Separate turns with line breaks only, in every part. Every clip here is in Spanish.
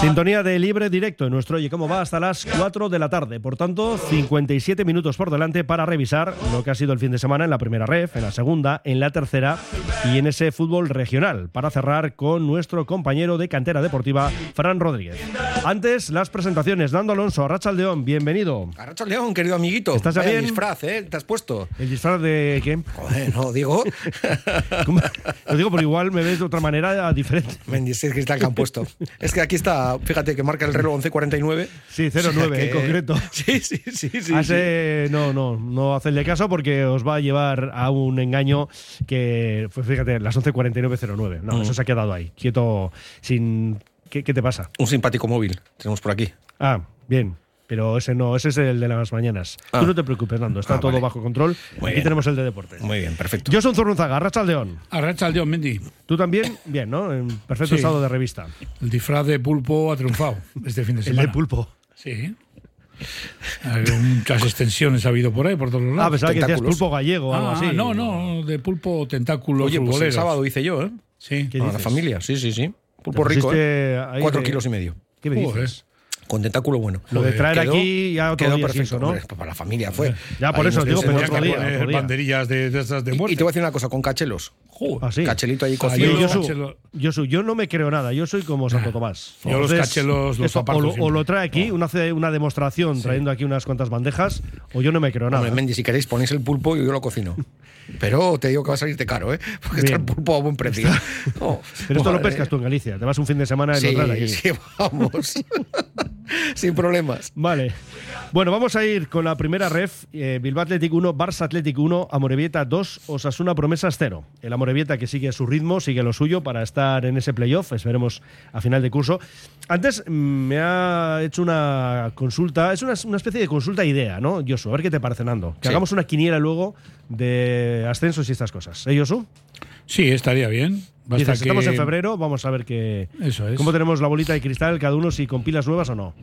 Sintonía de libre directo en nuestro Oye Cómo Va hasta las 4 de la tarde. Por tanto, 57 minutos por delante para revisar lo que ha sido el fin de semana en la primera ref, en la segunda, en la tercera y en ese fútbol regional. Para cerrar con nuestro compañero de cantera deportiva, Fran Rodríguez. Antes, las presentaciones. Dando Alonso, Arrachaldeón, bienvenido.
Arracha León, querido amiguito.
¿Estás ya bien?
disfraz, ¿eh? ¿Te has puesto?
¿El disfraz de qué?
Joder, no, digo.
Lo digo, pero igual me ves de otra manera diferente.
Mendy, ese cristal que han puesto. Es que aquí está, fíjate que marca el reloj 11.49.
Sí, 09
O sea
en
que-
concreto.
Sí, sí, sí. sí, sí.
Hace- no, no, no hacedle caso porque os va a llevar a un engaño que, pues fíjate, las 11.49.09. No, eso se ha quedado ahí, quieto, sin... ¿Qué, qué te pasa?
Un simpático móvil tenemos por aquí.
Ah, bien. Pero ese no, ese es el de las mañanas.
Ah.
Tú no te preocupes, Nando, está
Ah,
todo
vale.
bajo control.
Muy
Aquí
bien.
tenemos el de deportes.
Muy bien, perfecto.
Yo soy Zurrunzaga, Rachaldeón.
Arracha al Dios Mendy.
Tú también, bien, ¿no? En perfecto
Sí.
estado de revista.
El disfraz de pulpo ha triunfado este fin de
El
semana.
de pulpo.
Sí. Hay muchas extensiones ha habido por ahí, por todos los
Ah,
lados.
pensaba que decías pulpo gallego o algo
Ah,
así.
no, no, de pulpo tentáculo
Oye, pues el sábado hice yo, ¿eh?
Sí.
¿Qué
la familia, sí, sí, sí. Pulpo rico, ¿eh? Cuatro
de-
kilos y medio.
¿Qué me dices?
Con tentáculo bueno.
Lo de traer
Quedó-
aquí ya otro
quedó
día
perfecto.
eso, ¿no?
hombre, pues para la familia fue.
Ya, por
Ahí
eso digo, pero
tendríamos
otro día,
banderillas de, de esas de
Y,
muerte.
y te voy a decir una cosa, con cachelos.
Joder.
Ah, sí.
Cachelito ahí cocido.
Cachelos-
Josu, yo no me creo nada, yo soy como Santo Tomás.
Yo los cachelos los aparto
o, lo, o lo trae aquí, una, hace una demostración trayendo aquí unas cuantas bandejas, o yo no me creo nada.
Hombre, Mendy, si queréis ponéis el pulpo y yo lo cocino. Pero te digo que va a salirte caro, ¿eh? Porque está el pulpo a buen precio. Oh,
Pero esto lo
madre.
pescas tú en Galicia, te vas un fin de semana y
Sí,
lo traes aquí.
sí, vamos. Sin problemas.
Vale. Bueno, vamos a ir con la primera ref. Eh, Bilbao Athletic 1, Barça Athletic 1, Amorebieta 2, Osasuna Promesas 0. El Amorebieta que sigue su ritmo, sigue lo suyo para estar en ese playoff, esperemos a final de curso. Antes mm, me ha hecho una consulta, es una, una especie de consulta idea, ¿no, Josu? A ver qué te parece, Nando. Que
Sí.
hagamos una quiniela luego de ascensos y estas cosas. ¿Eh, Josu?
Sí, estaría bien. Basta
Dices, estamos
que-
en febrero, vamos a ver qué...
Eso es.
¿Cómo tenemos la bolita de cristal cada uno, si con pilas nuevas o no?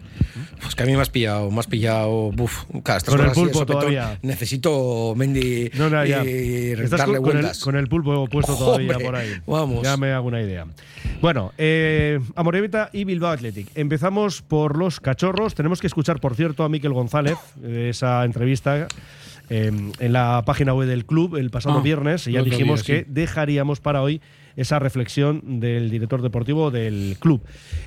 Pues que a mí me has pillado, me has pillado. Buf, claro, estas
Con el
cosas así de
pulpo
sopetón,
todavía.
Necesito Mendy
No, no, ya.
y
Estás
darle
con, con el,
vueltas.
con el pulpo puesto
Hombre,
todavía por ahí.
vamos.
Ya me hago una idea. Bueno, eh, Amorebieta y Bilbao Athletic. Empezamos por los cachorros. Tenemos que escuchar, por cierto, a Miquel González, de esa entrevista. Eh, en la página web del club el pasado
Ah,
viernes y ya dijimos
día,
que dejaríamos para hoy esa reflexión del director deportivo del club.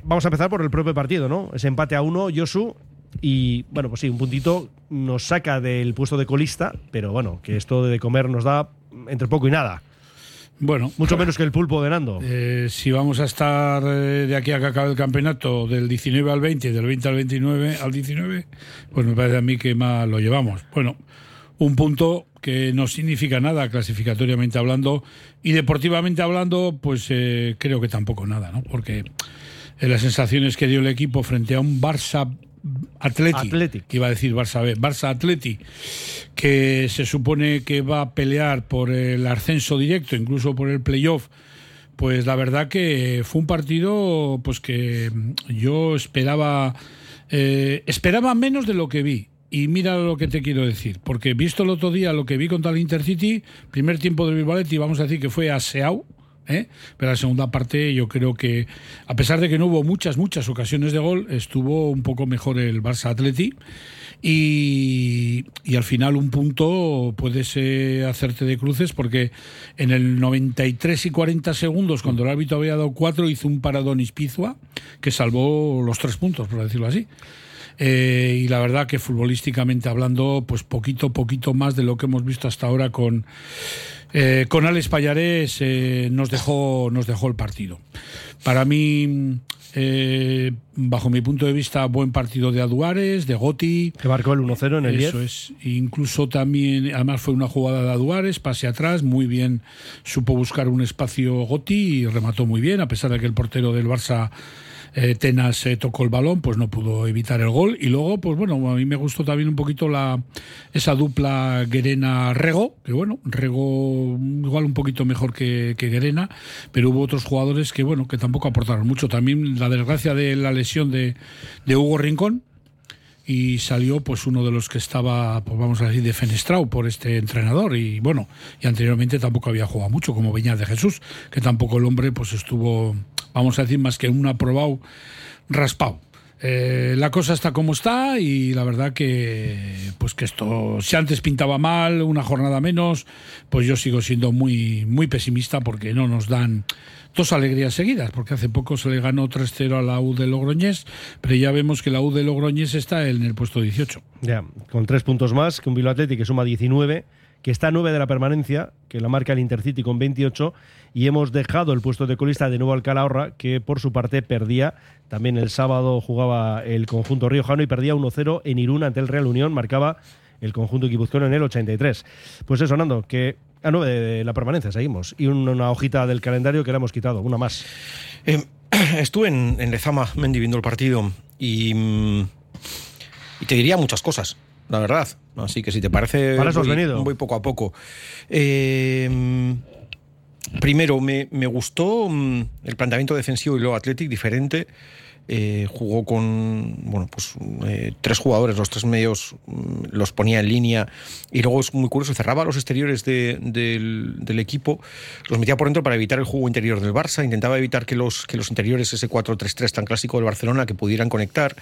Vamos a empezar por el propio partido, ¿no? Ese empate a uno, Josu, y bueno, pues sí, un puntito nos saca del puesto de colista, pero bueno, que esto de comer nos da entre poco y nada.
Bueno,
Mucho menos que el pulpo de Nando.
Eh, si vamos a estar eh, de aquí a que acabe el campeonato del 19 al 20, del 20 al 29 al 19, pues me parece a mí que más lo llevamos. Bueno, un punto que no significa nada clasificatoriamente hablando y deportivamente hablando, pues eh, creo que tampoco nada, ¿no? Porque eh, las sensaciones que dio el equipo frente a un Barça Atleti, que iba a decir Barça B, Barça Atleti, que se supone que va a pelear por el ascenso directo, incluso por el playoff, pues la verdad que fue un partido pues que yo esperaba eh, esperaba menos de lo que vi. Y mira lo que te quiero decir, porque visto el otro día lo que vi contra el Intercity, primer tiempo del Bilbao Athletic, vamos a decir que fue aseado, ¿eh? pero la segunda parte yo creo que, a pesar de que no hubo muchas, muchas ocasiones de gol, estuvo un poco mejor el Barça Atleti. Y, y al final un punto puedes eh, hacerte de cruces porque en el 93 y 40 segundos, cuando el árbitro había dado cuatro, hizo un paradón Ispizua que salvó los tres puntos, por decirlo así. Eh, y la verdad que futbolísticamente hablando, pues poquito, poquito más de lo que hemos visto hasta ahora con, eh, con Alex Payares eh, nos, dejó, nos dejó el partido. Para mí, eh, bajo mi punto de vista, buen partido de Aduares, de Goti.
Que marcó el 1-0 en el 10.
Eso es. Incluso también, además fue una jugada de Aduares, pase atrás, muy bien, supo buscar un espacio Goti y remató muy bien, a pesar de que el portero del Barça eh, Tenas eh, tocó el balón, pues no pudo evitar el gol. Y luego, pues bueno, a mí me gustó también un poquito la esa dupla Guerena-Rego, que bueno, Rego igual un poquito mejor que, que Guerena, pero hubo otros jugadores que bueno, que tampoco aportaron mucho. También la desgracia de la lesión de, de Hugo Rincón, y salió pues uno de los que estaba, pues vamos a decir, defenestrado por este entrenador y bueno, y anteriormente tampoco había jugado mucho como Viñas de Jesús, que tampoco el hombre pues estuvo, vamos a decir, más que un aprobado raspado. Eh, la cosa está como está y la verdad que pues que esto si antes pintaba mal una jornada menos pues yo sigo siendo muy muy pesimista porque no nos dan dos alegrías seguidas porque hace poco se le ganó 3-0 a la U de Logroñés pero ya vemos que la U de Logroñés está en el puesto 18
Ya, con tres puntos más que un Bilbao Athletic que suma 19, que está a 9 de la permanencia, que la marca el Intercity con 28, y hemos dejado el puesto de colista de nuevo al Calahorra, que por su parte perdía. También el sábado jugaba el conjunto riojano y perdía 1-0 en Irún ante el Real Unión, marcaba el conjunto guipuzcoano en el 83. Pues eso, Nando, que a 9 de la permanencia seguimos. Y un- una hojita del calendario que le hemos quitado, una más.
Eh, estuve en, en Lezama, Mendy, viendo el partido y, mm, y te diría muchas cosas, la verdad. Así que si te parece,
Para eso
voy,
venido.
voy poco a poco. Eh, primero, me, me gustó mm, el planteamiento defensivo y luego Athletic diferente. Eh, jugó con bueno pues eh, tres jugadores, los tres medios mm, los ponía en línea. Y luego es muy curioso, cerraba los exteriores de- del, equipo, los metía por dentro para evitar el juego interior del Barça, intentaba evitar que los, que los interiores, ese 4-3-3 tan clásico del Barcelona, que pudieran conectar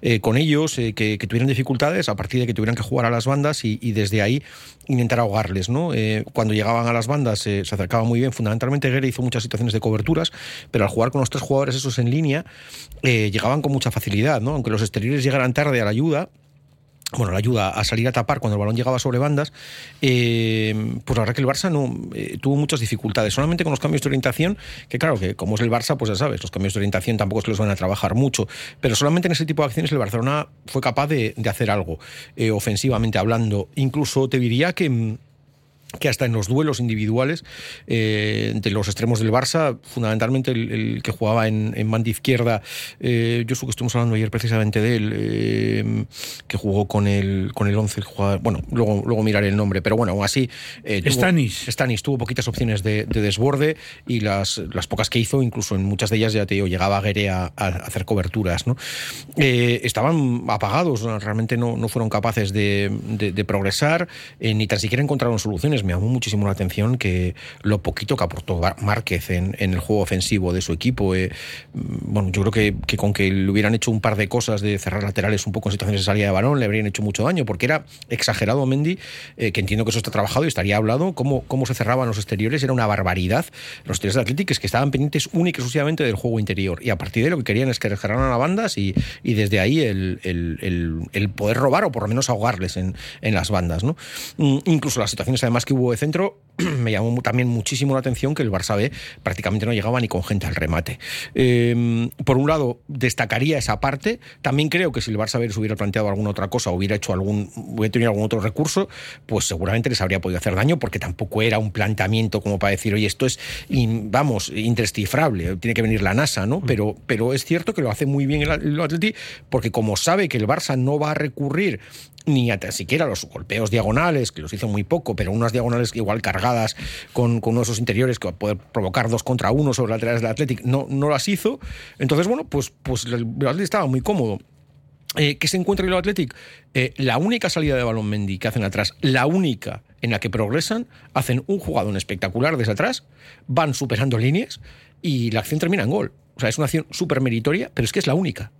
eh, con ellos, que, tuvieran dificultades a partir de que tuvieran que jugar a las bandas y desde ahí intentar ahogarles. ¿no? Eh, cuando llegaban a las bandas eh, se acercaba muy bien, fundamentalmente Guerra hizo muchas situaciones de coberturas, pero al jugar con los tres jugadores esos en línea, eh, llegaban con mucha facilidad, ¿no? aunque los exteriores llegaran tarde a la ayuda, bueno, la ayuda a salir a tapar cuando el balón llegaba sobre bandas, eh, pues la verdad que el Barça no eh, tuvo muchas dificultades, solamente con los cambios de orientación, que claro, que como es el Barça, pues ya sabes, los cambios de orientación tampoco se los van a trabajar mucho, pero solamente en ese tipo de acciones el Barcelona fue capaz de, hacer algo, eh, ofensivamente hablando. Incluso te diría que... que hasta en los duelos individuales eh, de los extremos del Barça, fundamentalmente el, el que jugaba en, en banda izquierda, eh, yo sé que estuvimos hablando ayer precisamente de él, eh, que jugó con el con el 11, el jugador, bueno, luego, luego miraré el nombre, pero bueno, aún así... eh, tuvo-
Stanis.
Stanis tuvo poquitas opciones de, de desborde y las, las pocas que hizo, incluso en muchas de ellas, ya te digo, llegaba Guerre a, a hacer coberturas. ¿no? Eh, estaban apagados, realmente no, no fueron capaces de, de- de progresar, eh, ni tan siquiera encontraron soluciones. Me llamó muchísimo la atención que lo poquito que aportó Márquez en, el juego ofensivo de su equipo. eh, mm, bueno, yo creo que, con que le hubieran hecho un par de cosas de cerrar laterales un poco en situaciones de salida de balón, le habrían hecho mucho daño, porque era exagerado Mendy, eh, que entiendo que eso está trabajado y estaría hablado, cómo, cómo se cerraban los exteriores, era una barbaridad. Los exteriores de Athletic es que estaban pendientes única y exclusivamente del juego interior, y a partir de lo que querían es que cerraran a bandas y, desde ahí el, poder robar o por lo menos ahogarles en, las bandas. Mm, Incluso las situaciones además que hubo de centro, me llamó también muchísimo la atención que el Barça B prácticamente no llegaba ni con gente al remate. Eh, por un lado, destacaría esa parte. También creo que si el Barça B se hubiera planteado alguna otra cosa, hubiera hecho algún, hubiera tenido algún otro recurso, pues seguramente les habría podido hacer daño, porque tampoco era un planteamiento como para decir, oye, esto es, vamos, indescifrable, tiene que venir la NASA, ¿no? Pero, pero es cierto que lo hace muy bien el, el Atleti, porque como sabe que el Barça no va a recurrir ni siquiera los golpeos diagonales, que los hizo muy poco, pero unas diagonales igual cargadas con, con uno de esos interiores que va a poder provocar dos contra uno sobre laterales del Athletic, no, no las hizo. Entonces, bueno, pues, pues el Athletic estaba muy cómodo. Eh, ¿Qué se encuentra en el Athletic? Eh, la única salida de balón Mendy que hacen atrás, la única en la que progresan, hacen un jugador espectacular desde atrás, van superando líneas y la acción termina en gol. O sea, es una acción súper meritoria, pero es que es la única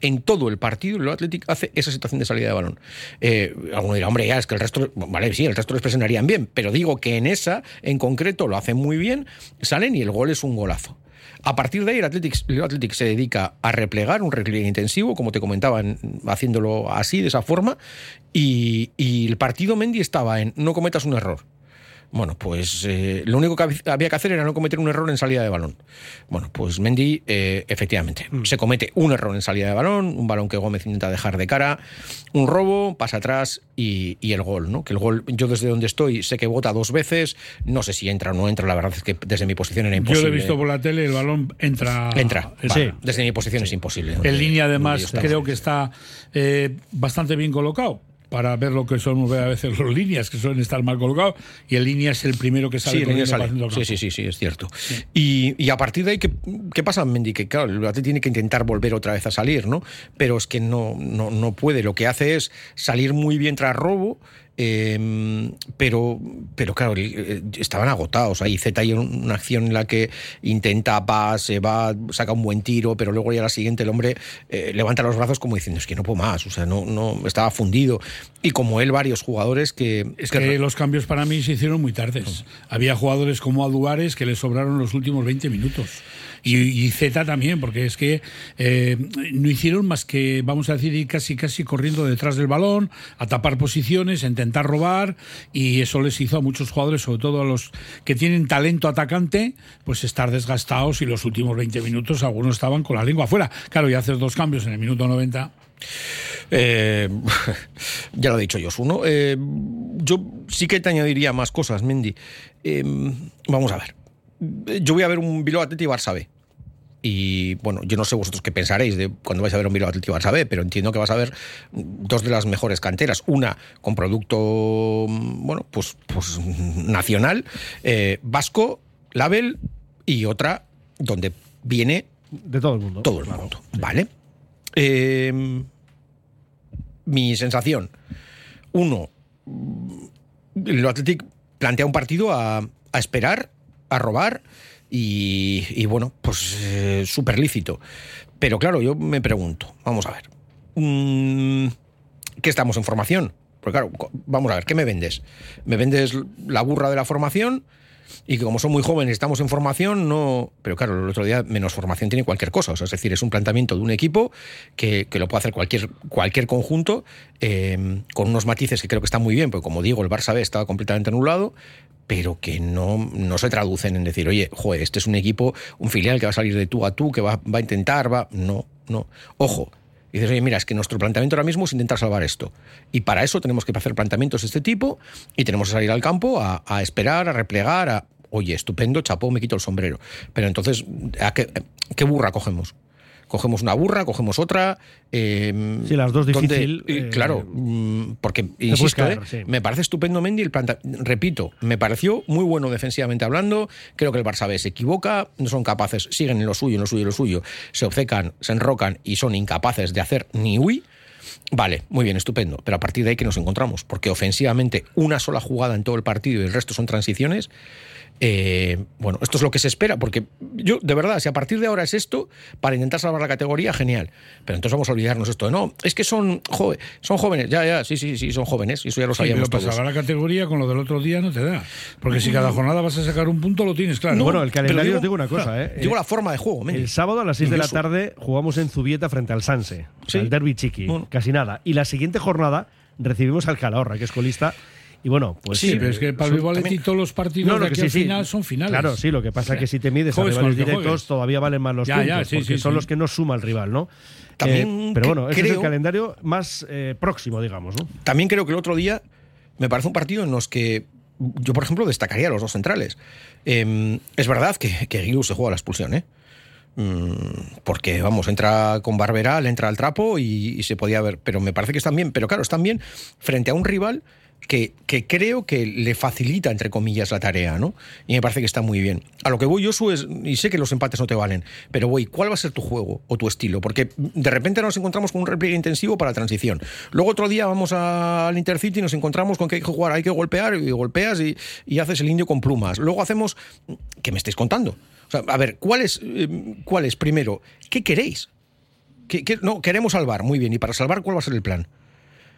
en todo el partido el Athletic hace esa situación de salida de balón. Eh, alguno dirá, hombre, ya es que el resto, vale, sí, el resto les presionarían bien, pero digo que en esa, en concreto, lo hacen muy bien, salen y el gol es un golazo. A partir de ahí, el Athletic, se dedica a replegar un repliegue intensivo, como te comentaba, en- haciéndolo así, de esa forma, y, y el partido Mendy estaba en no cometas un error. Bueno, pues eh, lo único que hab- había que hacer era no cometer un error en salida de balón. Bueno, pues Mendy, eh, efectivamente, se comete un error en salida de balón, un balón que Gómez intenta dejar de cara, un robo, pasa atrás y, y el gol, ¿no? Que el gol, yo desde donde estoy sé que vota dos veces, no sé si entra o no entra, la verdad es que desde mi posición era
Yo
imposible.
lo he visto por la tele, el balón entra.
Entra,
Sí.
desde mi posición es imposible.
En línea, además,
yo
creo que está eh, bastante bien colocado. Para ver lo que ver a veces los líneas, que suelen estar mal colocados, y en línea es el primero que sale.
Sí, sale. Sí,
campo.
sí, sí, sí, es cierto. Y, y a partir de ahí, ¿qué, qué pasa, Mendy? Que claro, el Atleti tiene que intentar volver otra vez a salir, ¿no? Pero es que no, no, no puede. Lo que hace es salir muy bien tras robo. Eh, pero, pero claro, eh, estaban agotados. Ahí Z hay un- una acción en la que intenta, va, se va, saca un buen tiro, pero luego ya la siguiente el hombre eh, levanta los brazos como diciendo, es que no puedo más, o sea, no, no estaba fundido. Y como él, varios jugadores que...
Es que los cambios para mí se hicieron muy tardes. Había jugadores como Aduares que le sobraron los últimos 20 minutos. Y, Z también, porque es que eh, no hicieron más que, vamos a decir, ir casi casi corriendo detrás del balón, a tapar posiciones, a intentar robar, y eso les hizo a muchos jugadores, sobre todo a los que tienen talento atacante, pues estar desgastados y los últimos 20 minutos algunos estaban con la lengua afuera. Claro, y haces dos cambios en el minuto 90.
Eh, ya lo ha dicho Josu, ¿no? Eh, yo sí que te añadiría más cosas, Mendy. Eh, vamos a ver. Yo voy a ver un Bilbao Atleti Barça B. Y bueno, yo no sé vosotros qué pensaréis de cuando vais a ver un Bilbao Atleti Barça B, pero entiendo que vas a ver dos de las mejores canteras. Una con producto, bueno, pues, pues nacional, eh, vasco, label, y otra donde viene
De todo el mundo.
todo el mundo. ¿Vale? Eh, mi sensación. Uno, el Athletic plantea un partido a, a esperar, a robar y, bueno, pues eh, súper lícito. Pero claro, yo me pregunto, vamos a ver, mm, ¿qué estamos en formación? Porque claro, vamos a ver, ¿qué me vendes? ¿Me vendes la burra de la formación? Y que como son muy jóvenes, estamos en formación, no. Pero claro, el otro día menos formación tiene cualquier cosa. O sea, es decir, es un planteamiento de un equipo que, que lo puede hacer cualquier, cualquier conjunto, eh, con unos matices que creo que están muy bien, porque como digo, el Barça B estaba completamente anulado, pero que no, no se traducen en decir, oye, joder, este es un equipo, un filial que va a salir de tú a tú, que va, va a intentar, va. No, no. Ojo, y dices, oye, mira, es que nuestro planteamiento ahora mismo es intentar salvar esto. Y para eso tenemos que hacer planteamientos de este tipo y tenemos que salir al campo a, esperar, a replegar, a, oye, estupendo, chapó, me quito el sombrero. Pero entonces, ¿a qué, qué burra cogemos? Cogemos una burra, cogemos otra. eh,
Sí, las dos
¿dónde-
difícil, eh,
claro, mm, porque, insisto,
caer,
eh,
sí.
me parece estupendo Mendy el planta repito, me pareció muy bueno defensivamente hablando, creo que el Barça B se equivoca, no son capaces, siguen en lo suyo, en lo suyo, en lo suyo, se obcecan, se enrocan y son incapaces de hacer ni uy. Vale, muy bien, estupendo. Pero a partir de ahí que nos encontramos, porque ofensivamente una sola jugada en todo el partido y el resto son transiciones. Eh, bueno, esto es lo que se espera, porque yo, de verdad, si a partir de ahora es esto, para intentar salvar la categoría, genial. Pero entonces vamos a olvidarnos esto de no, es que son, jóvenes, ya, ya, sí, sí, sí, son jóvenes, y eso ya lo
Sí, pero
sabíamos
para
todos.
salvar la categoría con lo del otro día no te da. Porque si cada jornada vas a sacar un punto, lo tienes claro.
bueno, el calendario
digo-
os digo una cosa, ¿eh?
Digo la forma de juego, Mendy.
El sábado a las 6 de la tarde jugamos en Zubieta frente al Sanse, o sea,
Sí.
el derby chiqui,
Bueno.
casi nada. Y la siguiente jornada recibimos al Calahorra, que es colista. Y bueno, pues
sí,
eh,
pero es que para el Athletic todos los partidos
No, no,
de
que
aquí
sí,
al
sí.
final son finales.
Claro, sí, lo que pasa es que si te mides a rivales directos todavía valen más los
Ya,
puntos,
ya, sí,
porque
sí,
son
sí.
los que no suma el rival, ¿no?
También
Eh, pero bueno, ese es el calendario más eh, próximo, digamos, ¿no?
También creo que el otro día me parece un partido en los que yo, por ejemplo, destacaría a los dos centrales. Eh, es verdad que, que Guilu se juega la expulsión, ¿eh? Mm, porque, vamos, entra con Barberá, le entra al trapo y, y se podía ver. Pero me parece que están bien. Pero claro, están bien frente a un rival que, creo que le facilita, entre comillas, la tarea, ¿no? Y me parece que está muy bien. A lo que voy, Josu, es, y sé que los empates no te valen, pero voy, ¿cuál va a ser tu juego o tu estilo? Porque de repente nos encontramos con un repliegue intensivo para transición. Luego otro día vamos al Intercity y nos encontramos con que hay que jugar, hay que golpear, y golpeas y, haces el indio con plumas. Luego hacemos... ¿Qué me estáis contando? O sea, a ver, ¿cuál es, eh, cuál es primero? ¿Qué queréis? ¿Qué- qué- no, queremos salvar, muy bien. ¿Y para salvar cuál va a ser el plan?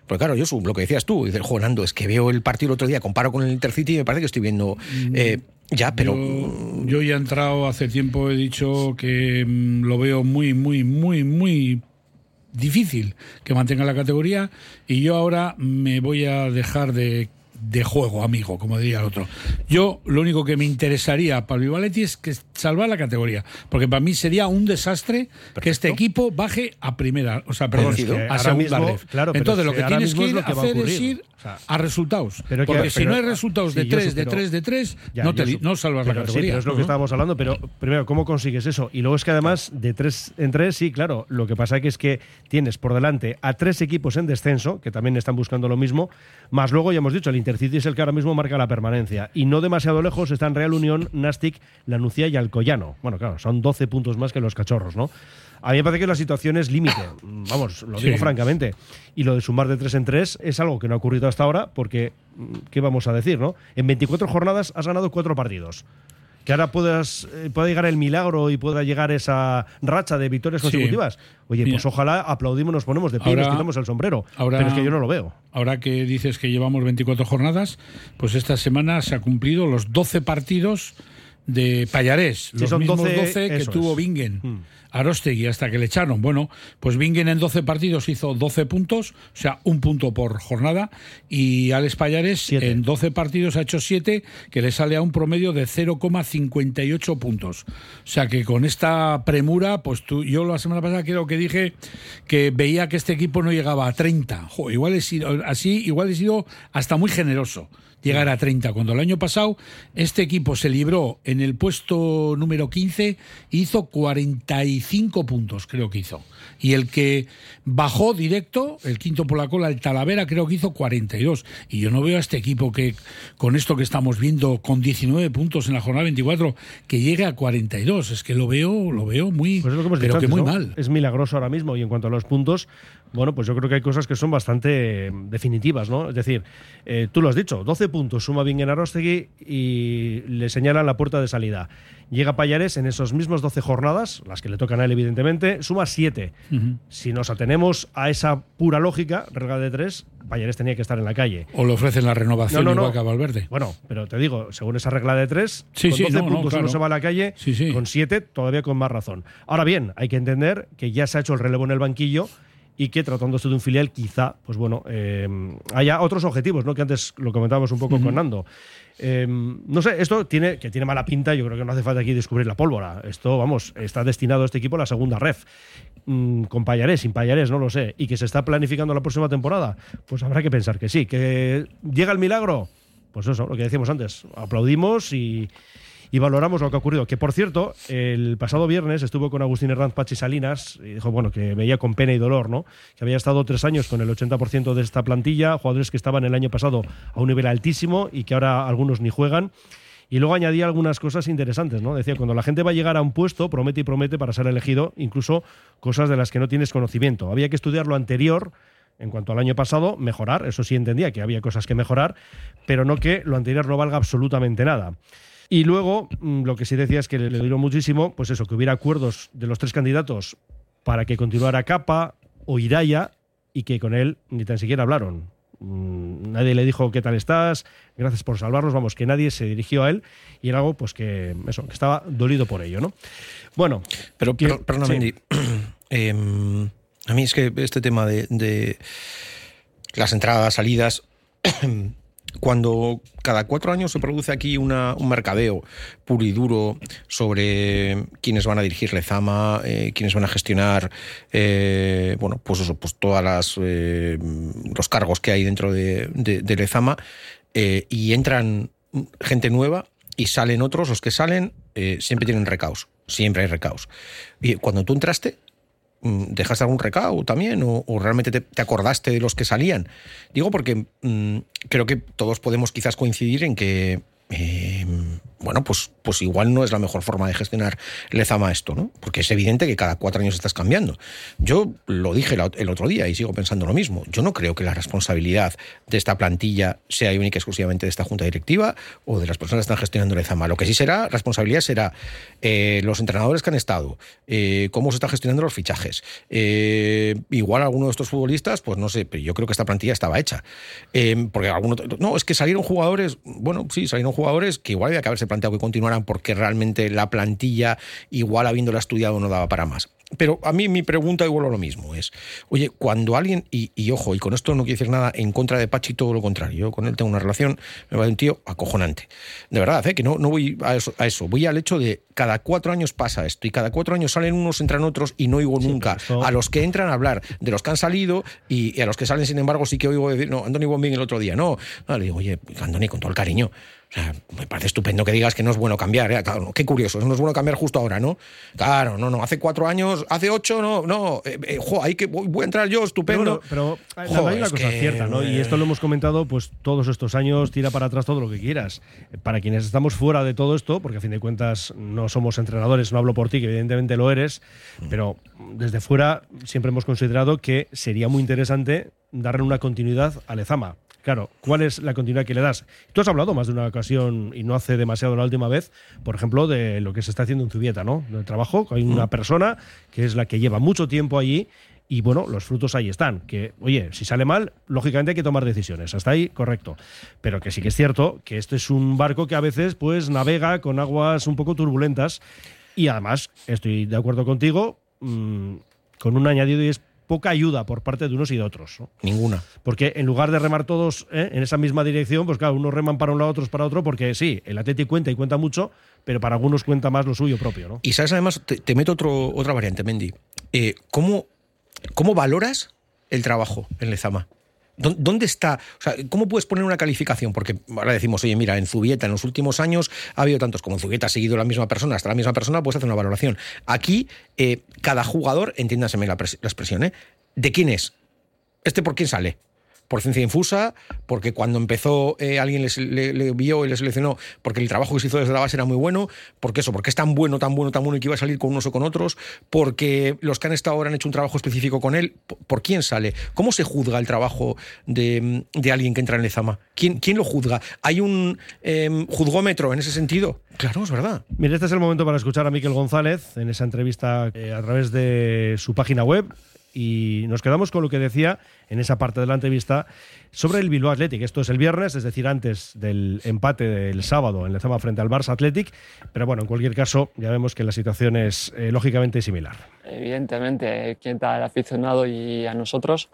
Porque claro, yo lo que decías tú, dices, "Jo, Nando, es que veo el partido el otro día, comparo con el Intercity y me parece que estoy viendo... eh, ya, pero...
Yo, yo ya he entrado hace tiempo, he dicho que mm, lo veo muy, muy, muy, muy difícil que mantenga la categoría y yo ahora me voy a dejar de de juego, amigo, como diría el otro. Yo lo único que me interesaría para Vivaletti es que salvar la categoría, porque para mí sería un desastre que este equipo baje a primera, o sea, perdón, a
mismo, claro,
Entonces
es
lo
que
tienes que ir a hacer es ir
O sea,
a resultados.
pero que-
porque si
pero-
no hay resultados de
sí,
3,
Josu,
de 3, de 3,
Ya,
no, te, no salvas la
sí,
categoría.
pero es lo que estábamos hablando, pero primero, ¿cómo consigues eso? Y luego es que además de tres en tres, sí, claro, lo que pasa que es que tienes por delante a tres equipos en descenso, que también están buscando lo mismo, más luego ya hemos dicho, el Intercity es el que ahora mismo marca la permanencia. Y no demasiado lejos están Real Unión, Nastic, La Nucía y Alcoyano. Bueno, claro, son 12 puntos más que los cachorros, ¿no? A mí me parece que la situación es límite, vamos, lo digo
Sí.
francamente. Y lo de sumar de tres en tres es algo que no ha ocurrido hasta ahora, porque, mm, ¿qué vamos a decir, no? En 24 jornadas has ganado cuatro partidos. Que ahora puedas, eh, pueda llegar el milagro y pueda llegar esa racha de victorias
Sí.
consecutivas. Oye,
Mira.
pues ojalá aplaudimos, nos ponemos de pie y nos quitamos el sombrero.
ahora-
Pero es que yo no lo veo.
Ahora que dices que llevamos 24 jornadas, pues esta semana se ha cumplido los 12 partidos de Payarés, los
son
mismos
12,
12, que tuvo
es.
Bingen.
Mm.
Arostegui hasta que le echaron. Bueno, pues Bingen en 12 partidos hizo 12 puntos, o sea, un punto por jornada, y Alex Payares
Siete.
en 12 partidos ha hecho 7, que le sale a un promedio de 0,58 puntos. O sea que con esta premura, pues tú, yo la semana pasada creo que dije que veía que este equipo no llegaba a 30. Jo, igual he sido, así, igual he sido hasta muy generoso llegar a 30. Cuando el año pasado este equipo se libró en el puesto número 15 y hizo 45 puntos, creo que hizo. Y el que bajó directo, el quinto por la cola, el Talavera, creo que hizo 42. Y yo no veo a este equipo que, con esto que estamos viendo, con 19 puntos en la jornada 24, que llegue a 42. Es que lo veo, lo veo muy,
Pues es lo que
pero
dicho
que muy
¿no?
mal.
Es milagroso ahora mismo. Y en cuanto a los puntos, bueno, pues yo creo que hay cosas que son bastante eh, definitivas, ¿no? Es decir, eh, tú lo has dicho, 12 puntos suma bien en Arostegui y le señalan la puerta de salida. Llega Payares en esos mismos 12 jornadas, las que le tocan a él, evidentemente, suma 7. Si nos atenemos a esa pura lógica, regla de 3, Payares tenía que estar en la calle.
O le ofrecen la renovación
No, no,
igual
no.
que a Valverde.
Bueno, pero te digo, según esa regla de tres,
Sí,
con
sí,
12
no, no,
puntos
claro.
uno se va a la calle,
Sí, sí.
con 7 todavía con más razón. Ahora bien, hay que entender que ya se ha hecho el relevo en el banquillo y que tratándose de un filial quizá, pues bueno, eh, haya otros objetivos, ¿no? Que antes lo comentábamos un poco con Nando. Eh, no sé, esto tiene que tiene mala pinta, yo creo que no hace falta aquí descubrir la pólvora. Esto, vamos, está destinado este equipo a la segunda ref. Mm, con Payarés, sin Payarés, no lo sé. Y que se está planificando la próxima temporada, pues habrá que pensar que sí. Que llega el milagro, pues eso, lo que decíamos antes. Aplaudimos y, y valoramos lo que ha ocurrido. Que por cierto, el pasado viernes estuvo con Agustín Herranz Pachi Salinas y dijo, bueno, que veía con pena y dolor, ¿no? Que había estado tres años con el 80% de esta plantilla, jugadores que estaban el año pasado a un nivel altísimo y que ahora algunos ni juegan. Y luego añadía algunas cosas interesantes, ¿no? Decía, cuando la gente va a llegar a un puesto, promete y promete para ser elegido, incluso cosas de las que no tienes conocimiento. Había que estudiar lo anterior en cuanto al año pasado, mejorar, eso sí entendía que había cosas que mejorar, pero no que lo anterior no valga absolutamente nada. Y luego, mm, lo que sí decía es que le, dolió muchísimo, pues eso, que hubiera acuerdos de los tres candidatos para que continuara Capa o Iraya y que con él ni tan siquiera hablaron. Mm, Nadie le dijo qué tal estás, gracias por salvarnos, vamos, que nadie se dirigió a él y era algo pues que eso, que estaba dolido por ello, ¿no? Bueno,
Pero,
que- sí.
Mendy. Em, a mí es que este tema de, de las entradas, salidas, cuando cada cuatro años se produce aquí una- un mercadeo puro y duro sobre quiénes van a dirigir Lezama, eh, quiénes van a gestionar, eh, bueno, pues pues todas las eh, los cargos que hay dentro de, de- Lezama eh, y entran gente nueva y salen otros, los que salen eh, siempre tienen recaos, siempre hay recaos. Y cuando tú entraste, ¿dejaste algún recao también? ¿O, realmente te, te acordaste de los que salían? Digo porque mm, creo que todos podemos quizás coincidir en que, eh, bueno, pues, pues igual no es la mejor forma de gestionar Lezama esto, ¿no? Porque es evidente que cada cuatro años estás cambiando. Yo lo dije el otro día y sigo pensando lo mismo. Yo no creo que la responsabilidad de esta plantilla sea única y exclusivamente de esta junta directiva o de las personas que están gestionando Lezama. Lo que sí será, responsabilidad será eh, los entrenadores que han estado, eh, cómo se están gestionando los fichajes. Eh, igual alguno de estos futbolistas, pues no sé, pero yo creo que esta plantilla estaba hecha. Porque alguno, no, es que salieron jugadores, bueno, sí, salieron jugadores que igual había que haberse planteado que continuaran porque realmente la plantilla, igual habiéndola estudiado, no daba para más. Pero a mí mi pregunta igual lo mismo es, oye, cuando alguien, y, y, ojo, y con esto no quiero decir nada en contra de Pachi, todo lo contrario, yo con él tengo una relación, me va de un tío acojonante. De verdad, ¿eh? que no, no voy a eso, a eso, voy al hecho de cada cuatro años pasa esto y cada cuatro años salen unos, entran otros y no oigo
Sí,
nunca a los que entran a hablar de los que han salido y, y a los que salen, sin embargo, sí que oigo decir, no, Andoni Bombín el otro día, no, no, le digo, oye, Andoni, con todo el cariño. O sea, me parece estupendo que digas que no es bueno cambiar. ¿eh? Claro, qué curioso, no es bueno cambiar justo ahora, ¿no? Claro, no, no, hace cuatro años, hace ocho, no, no, eh, eh, jo, hay que, voy, a entrar yo, estupendo.
Pero, bueno, pero,
Jo,
hay una cosa
que,
cierta, ¿no? Y
eh,
esto lo hemos comentado pues todos estos años, tira para atrás todo lo que quieras. Para quienes estamos fuera de todo esto, porque a fin de cuentas no somos entrenadores, no hablo por ti, que evidentemente lo eres, pero desde fuera siempre hemos considerado que sería muy interesante darle una continuidad a Lezama. Claro, ¿cuál es la continuidad que le das? Tú has hablado más de una ocasión y no hace demasiado la última vez, por ejemplo, de lo que se está haciendo en Zubieta, ¿no? Del trabajo, hay una persona que es la que lleva mucho tiempo allí y bueno, los frutos ahí están. Que, oye, si sale mal, lógicamente hay que tomar decisiones. Hasta ahí, correcto. Pero que sí que es cierto que este es un barco que a veces pues navega con aguas un poco turbulentas. Y además, estoy de acuerdo contigo, mm, con un añadido y es poca ayuda por parte de unos y de otros. ¿no?
Ninguna.
Porque en lugar de remar todos ¿eh? en esa misma dirección, pues claro, unos reman para un lado, otros para otro, porque sí, el Atleti cuenta y cuenta mucho, pero para algunos cuenta más lo suyo propio, ¿no?
Y sabes, además, te, te meto otro, otra variante, Mendy. Eh, ¿cómo, ¿Cómo valoras el trabajo en Lezama? ¿Dó- ¿Dónde está? O sea, ¿Cómo puedes poner una calificación? Porque ahora decimos, oye, mira, en Zubieta en los últimos años ha habido tantos como en Zubieta ha seguido la misma persona, hasta la misma persona, puedes hacer una valoración. Aquí, eh, cada jugador, entiéndaseme la, la expresión, ¿eh? ¿de quién es? ¿Este por quién sale? Por ciencia infusa, porque cuando empezó eh, alguien le, vio y le seleccionó, porque el trabajo que se hizo desde la base era muy bueno, porque eso, porque es tan bueno, tan bueno, tan bueno y que iba a salir con unos o con otros, porque los que han estado ahora han hecho un trabajo específico con él, ¿por, quién sale? ¿Cómo se juzga el trabajo de, de alguien que entra en Lezama? ¿Quién, quién lo juzga? ¿Hay un em, juzgómetro en ese sentido? Claro, es verdad.
Mira, este es el momento para escuchar a Miquel González en esa entrevista eh, a través de su página web y nos quedamos con lo que decía en esa parte de la entrevista sobre el Bilbao Athletic. Esto es el viernes, es decir, antes del empate del sábado en el Zama frente al Barça Athletic, pero bueno, en cualquier caso ya vemos que la situación es eh, lógicamente similar.
evidentemente, quita al aficionado y a nosotros.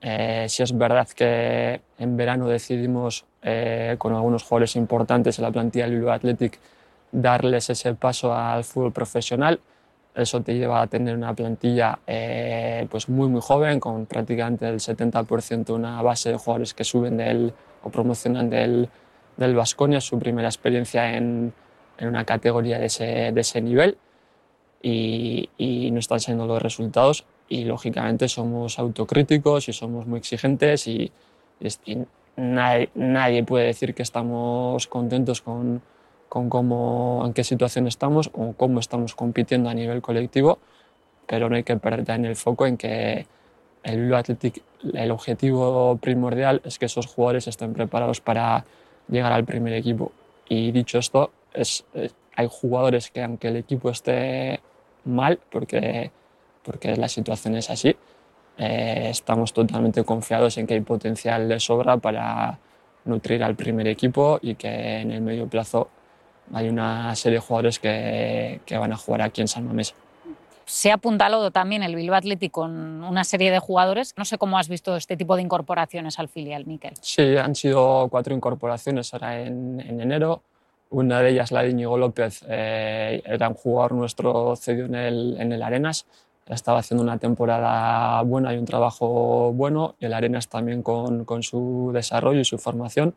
Eh, si es verdad que en verano decidimos eh, con algunos jugadores importantes en la plantilla del Bilbao Athletic darles ese paso al fútbol profesional. Eso te lleva a tener una plantilla eh, pues muy muy joven, con prácticamente el 70% una base de jugadores que suben del, o promocionan del, del Baskonia, su primera experiencia en, en una categoría de ese, de ese nivel. Y, y no están siendo los resultados. Y lógicamente somos autocríticos y somos muy exigentes y, y y nadie, nadie puede decir que estamos contentos con, con cómo, en qué situación estamos o cómo estamos compitiendo a nivel colectivo, pero no hay que perder también el foco en que el Bilbao Athletic, el objetivo primordial es que esos jugadores estén preparados para llegar al primer equipo. Y dicho esto, es, es- hay jugadores que aunque el equipo esté mal, porque, porque la situación es así, eh, estamos totalmente confiados en que hay potencial de sobra para nutrir al primer equipo y que en el medio plazo hay una serie de jugadores que, que van a jugar aquí en San Mamés.
Se ha apuntalado también el Bilbao Athletic con una serie de jugadores. No sé cómo has visto este tipo de incorporaciones al filial, Miquel.
Sí, han sido cuatro incorporaciones ahora en, en enero. Una de ellas, la de Íñigo López, eh, era un jugador nuestro cedido en el, en el Arenas. Estaba haciendo una temporada buena y un trabajo bueno. Y el Arenas también con, con su desarrollo y su formación.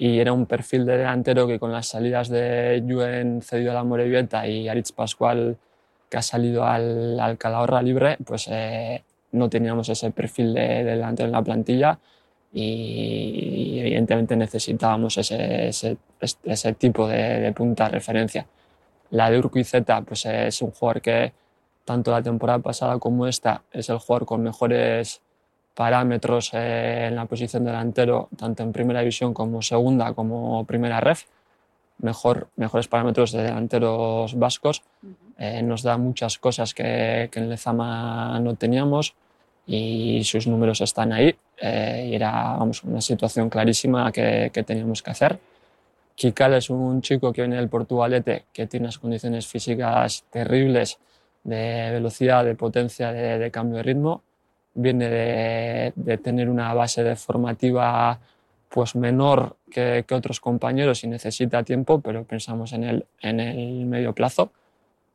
Y era un perfil de delantero que con las salidas de Juen cedido a la Morevieta y Aritz Pascual que ha salido al, al Calahorra libre, pues eh, no teníamos ese perfil de, de delantero en la plantilla y, y evidentemente necesitábamos ese, ese, ese tipo de, de punta de referencia. La de Urquizeta pues es un jugador que tanto la temporada pasada como esta es el jugador con mejores parámetros eh, en la posición delantero, tanto en primera división como segunda como primera ref, mejor, mejores parámetros de delanteros vascos. Eh, nos da muchas cosas que, que en Lezama no teníamos y sus números están ahí eh, y era vamos, una situación clarísima que, que teníamos que hacer. Kikal es un chico que viene del Portugalete que tiene unas condiciones físicas terribles, de velocidad, de potencia, de, de cambio de ritmo. Viene de, de tener una base de formativa pues menor que, que otros compañeros y necesita tiempo, pero pensamos en el, en el medio plazo.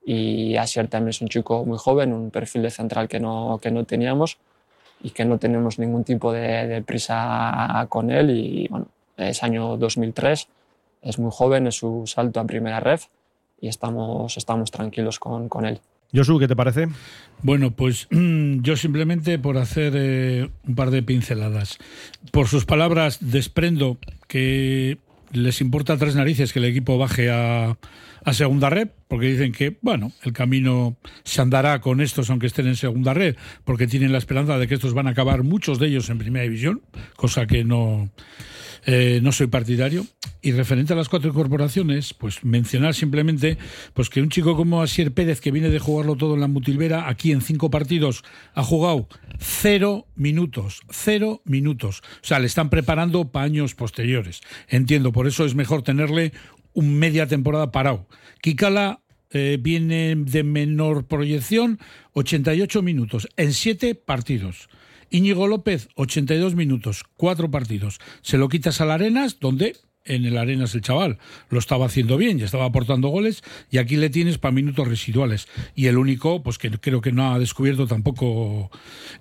Y Asier también es un chico muy joven, un perfil de central que no, que no teníamos y que no tenemos ningún tipo de, de prisa con él. Y bueno, es año 2003, es muy joven, es su salto a primera ref y estamos, estamos tranquilos con, con él.
Josu, ¿qué te parece?
Bueno, pues yo simplemente por hacer eh, un par de pinceladas. Por sus palabras desprendo que les importa tres narices que el equipo baje a, a segunda red, porque dicen que, bueno, el camino se andará con estos aunque estén en segunda red, porque tienen la esperanza de que estos van a acabar muchos de ellos en primera división, cosa que no, eh, no soy partidario. Y referente a las cuatro incorporaciones, pues mencionar simplemente pues que un chico como Asier Pérez, que viene de jugarlo todo en la Mutilvera, aquí en cinco partidos ha jugado cero minutos, cero minutos. O sea, le están preparando para años posteriores. Entiendo, por eso es mejor tenerle un media temporada parado. Kikala eh, viene de menor proyección, 88 minutos en siete partidos. Íñigo López, 82 minutos, cuatro partidos. Se lo quitas al Arenas, donde en el Arenas el chaval lo estaba haciendo bien, ya estaba aportando goles y aquí le tienes para minutos residuales. Y el único, pues que creo que no ha descubierto tampoco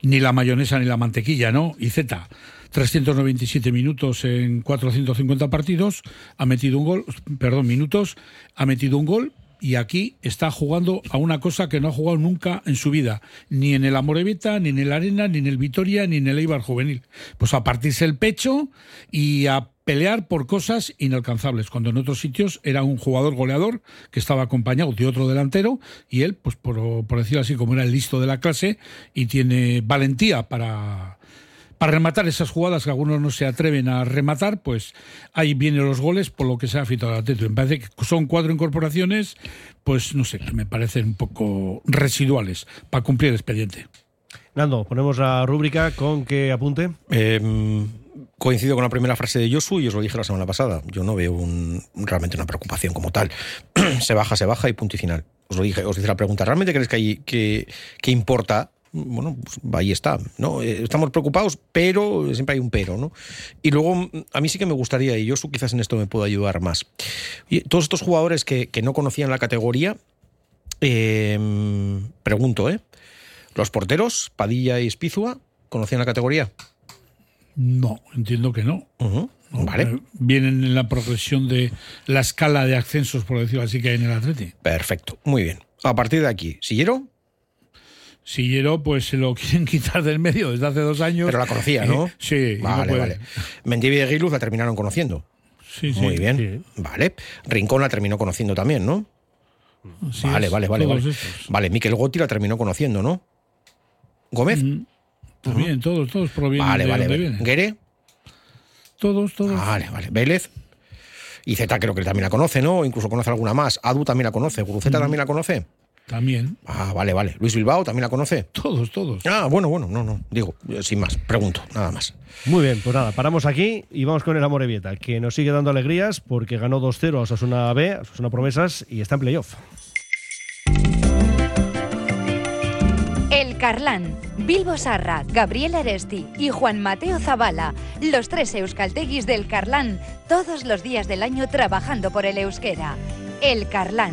ni la mayonesa ni la mantequilla, ¿no? Y Z. 397 minutos en 450 partidos, ha metido un gol, perdón, minutos, ha metido un gol, y aquí está jugando a una cosa que no ha jugado nunca en su vida, ni en el Amorevita, ni en el Arena, ni en el Vitoria, ni en el Eibar Juvenil. Pues a partirse el pecho y a pelear por cosas inalcanzables, cuando en otros sitios era un jugador goleador que estaba acompañado de otro delantero y él, pues por, por decirlo así, como era el listo de la clase y tiene valentía para para rematar esas jugadas que algunos no se atreven a rematar, pues ahí vienen los goles por lo que se ha fitado al Atlético. Me parece que son cuatro incorporaciones, pues no sé, que me parecen un poco residuales para cumplir el expediente.
Nando, ponemos la rúbrica con que apunte.
Eh, coincido con la primera frase de Josu y os lo dije la semana pasada. Yo no veo un- realmente una preocupación como tal. se baja, se baja y punto y final. Os lo dije, os hice la pregunta. ¿Realmente crees que, hay, que, que importa? Bueno, pues ahí está. ¿no? Eh, Estamos preocupados, pero siempre hay un pero. ¿no? Y luego, a mí sí que me gustaría, y Josu quizás en esto me pueda ayudar más. Y todos estos jugadores que, que no conocían la categoría, eh, pregunto, ¿eh? ¿Los porteros, Padilla y Espizua, conocían la categoría?
No, entiendo que No,
Vale.
eh, Vienen en la progresión de la escala de ascensos, por decirlo así, que hay en el Atleti.
Perfecto, muy bien. A partir de aquí, ¿Sillero?
Sillero, pues se lo quieren quitar del medio desde hace dos años.
Pero la conocía, ¿no?
Sí, no
Vale, vale. Mendivi y Aguiluz la terminaron conociendo.
Sí, sí.
Muy bien. Vale. Rincón la terminó conociendo también, ¿no?
Así
vale,
es,
vale, vale, vale.
estos.
Vale, Miquel Gotti la terminó conociendo, ¿no? Gómez.
Mm, También, todos, todos provienen
Vale,
de
vale,
donde
vale.
vienen.
Guere.
Todos, todos.
Vale, vale. Vélez. Y Z creo que también la conoce, ¿no? O incluso conoce alguna más. Adu también la conoce. Guruceta también la conoce.
También.
Ah, vale, vale. Luis Bilbao también la conoce.
Todos, todos.
Ah, bueno, bueno, no, no. Digo, eh, sin más. Pregunto, nada más.
Muy bien, pues nada, paramos aquí y vamos con el Amorebieta, que nos sigue dando alegrías porque ganó 2-0 a Osasuna B, a Osasuna Promesas, y está en playoff.
El Carlán, Bilbo Sarra, Gabriel Aresti y Juan Mateo Zabala, los tres euskalteguis del Carlán, todos los días del año trabajando por el euskera. El Carlán.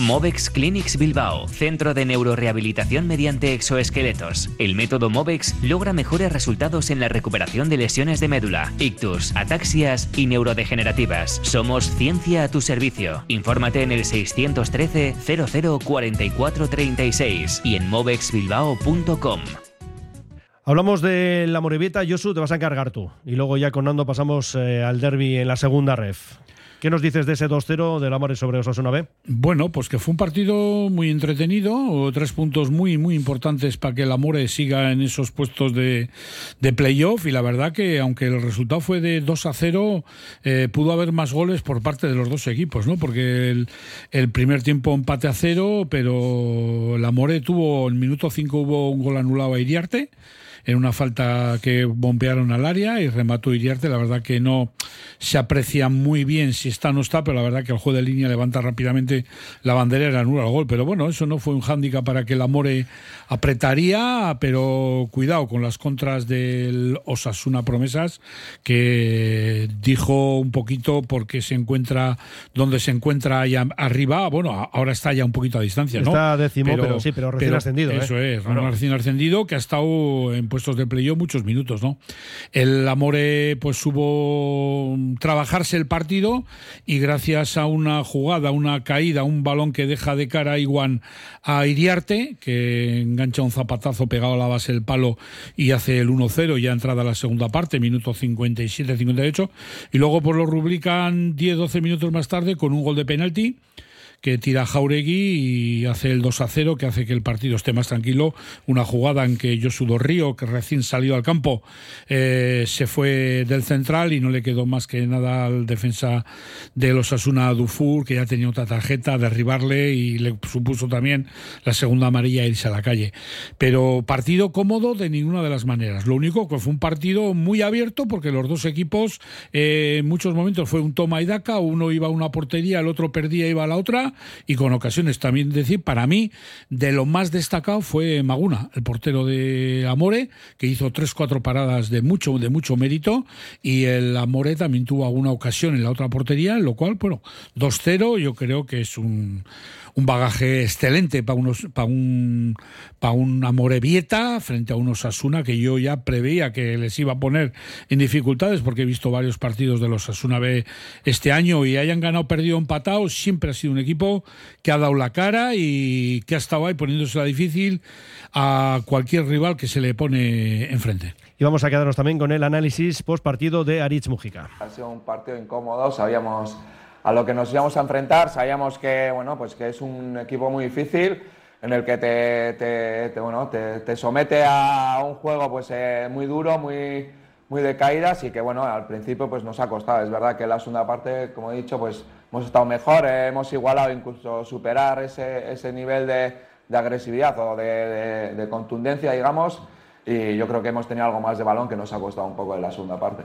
Movex Clinics Bilbao, centro de neurorehabilitación mediante exoesqueletos. El método Movex logra mejores resultados en la recuperación de lesiones de médula, ictus, ataxias y neurodegenerativas. Somos ciencia a tu servicio. Infórmate en el 613 00 44 36 y en movexbilbao.com.
Hablamos de la Morevieta, Josu, te vas a encargar tú. Y luego ya con Nando pasamos eh, al derby en la segunda ref. ¿Qué nos dices de ese 2-0 del Amore sobre Osasuna B?
Bueno, pues que fue un partido muy entretenido, tres puntos muy, muy importantes para que el Amore siga en esos puestos de, de playoff y la verdad que aunque el resultado fue de 2 a 0, eh, pudo haber más goles por parte de los dos equipos, ¿no? Porque el, el primer tiempo empate a cero, pero el Amore tuvo, en minuto 5 hubo un gol anulado a Iriarte en una falta que bombearon al área y remató Iriarte. La verdad que no se aprecia muy bien si está o no está, pero la verdad que el juego de línea levanta rápidamente la bandera y anula el gol. Pero bueno, eso no fue un hándicap para que el Amore apretaría, pero cuidado con las contras del Osasuna Promesas, que dijo un poquito porque se encuentra donde se encuentra allá arriba. Bueno, ahora está ya un poquito a distancia, ¿no?
Está décimo, pero, sí, pero recién ascendido.
Eso
¿eh?
es, recién ascendido que ha estado en puestos de playoff muchos minutos, ¿no? El Amore pues supo trabajarse el partido y gracias a una jugada, una caída, un balón que deja de cara a Iguan a Iriarte, que engancha un zapatazo pegado a la base del palo y hace el 1-0 ya entrada la segunda parte, minuto 57-58, y luego pues lo rubrican 10-12 minutos más tarde con un gol de penalti que tira Jauregui y hace el 2 a 0, que hace que el partido esté más tranquilo. Una jugada en que Josudo Río, que recién salió al campo, eh, se fue del central y no le quedó más que nada al defensa de los Asuna Dufour, que ya tenía otra tarjeta, derribarle y le supuso también la segunda amarilla irse a la calle. Pero partido cómodo de ninguna de las maneras. Lo único que fue un partido muy abierto porque los dos equipos eh, en muchos momentos fue un toma y daca, uno iba a una portería, el otro perdía, iba a la otra y con ocasiones también decir, para mí, de lo más destacado fue Maguna, el portero de Amore, que hizo tres, cuatro paradas de mucho, de mucho mérito, y el Amore también tuvo alguna ocasión en la otra portería, lo cual, bueno, 2-0 yo creo que es un, un bagaje excelente para unos para un para un Amorebieta frente a unos Asuna que yo ya preveía que les iba a poner en dificultades porque he visto varios partidos de los Asuna B este año y hayan ganado, perdido, empatado, siempre ha sido un equipo que ha dado la cara y que ha estado ahí poniéndosela difícil a cualquier rival que se le pone enfrente.
Y vamos a quedarnos también con el análisis post partido de Aritz Mujica.
Ha sido un partido incómodo, sabíamos a lo que nos íbamos a enfrentar, sabíamos que, bueno, pues que es un equipo muy difícil en el que te, te, te, bueno, te, te somete a un juego pues, eh, muy duro, muy, muy de caídas y que bueno, al principio pues, nos ha costado. Es verdad que la segunda parte, como he dicho, pues hemos estado mejor, eh, hemos igualado, incluso superar ese, ese nivel de, de agresividad o de, de, de contundencia, digamos, y yo creo que hemos tenido algo más de balón que nos ha costado un poco en la segunda parte.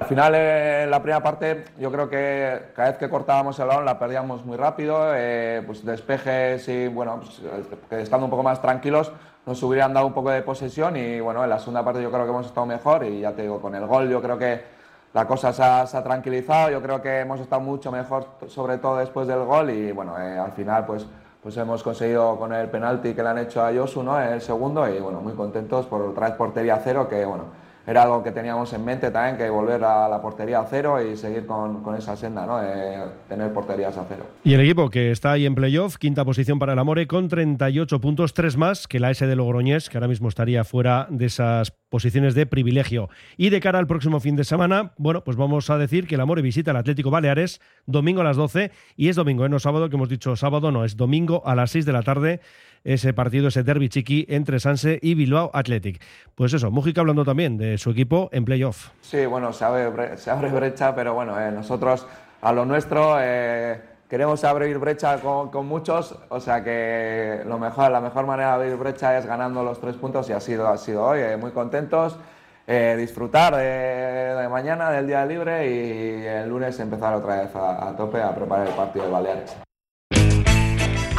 Al final, eh, la primera parte, yo creo que cada vez que cortábamos el balón la perdíamos muy rápido, eh, pues despejes y, bueno, pues, estando un poco más tranquilos, nos hubieran dado un poco de posesión y, bueno, en la segunda parte yo creo que hemos estado mejor y ya te digo, con el gol yo creo que la cosa se ha, se ha tranquilizado, yo creo que hemos estado mucho mejor, sobre todo después del gol y, bueno, eh, al final, pues pues hemos conseguido con el penalti que le han hecho a Josu, ¿no? El segundo y bueno, muy contentos por otra vez portería cero, que bueno, era algo que teníamos en mente también, que volver a la portería a cero y seguir con, con esa senda, ¿no? Eh, tener porterías a cero.
Y el equipo que está ahí en playoff, quinta posición para el Amore, con 38 puntos, tres más que la S de Logroñés, que ahora mismo estaría fuera de esas posiciones de privilegio. Y de cara al próximo fin de semana, bueno, pues vamos a decir que el Amore visita el Atlético Baleares domingo a las 12 y es domingo, ¿eh? no sábado, que hemos dicho sábado, no, es domingo a las 6 de la tarde ese partido, ese derby chiqui entre Sanse y Bilbao Athletic. Pues eso, Mújica hablando también de su equipo en playoff.
Sí, bueno, se abre, bre- se abre brecha, pero bueno, eh, nosotros a lo nuestro, eh, queremos abrir brecha con, con muchos, o sea que lo mejor, la mejor manera de abrir brecha es ganando los tres puntos y ha sido, ha sido hoy, eh, muy contentos. eh, disfrutar de, de mañana, del día libre y el lunes empezar otra vez a, a tope a preparar el partido de Baleares.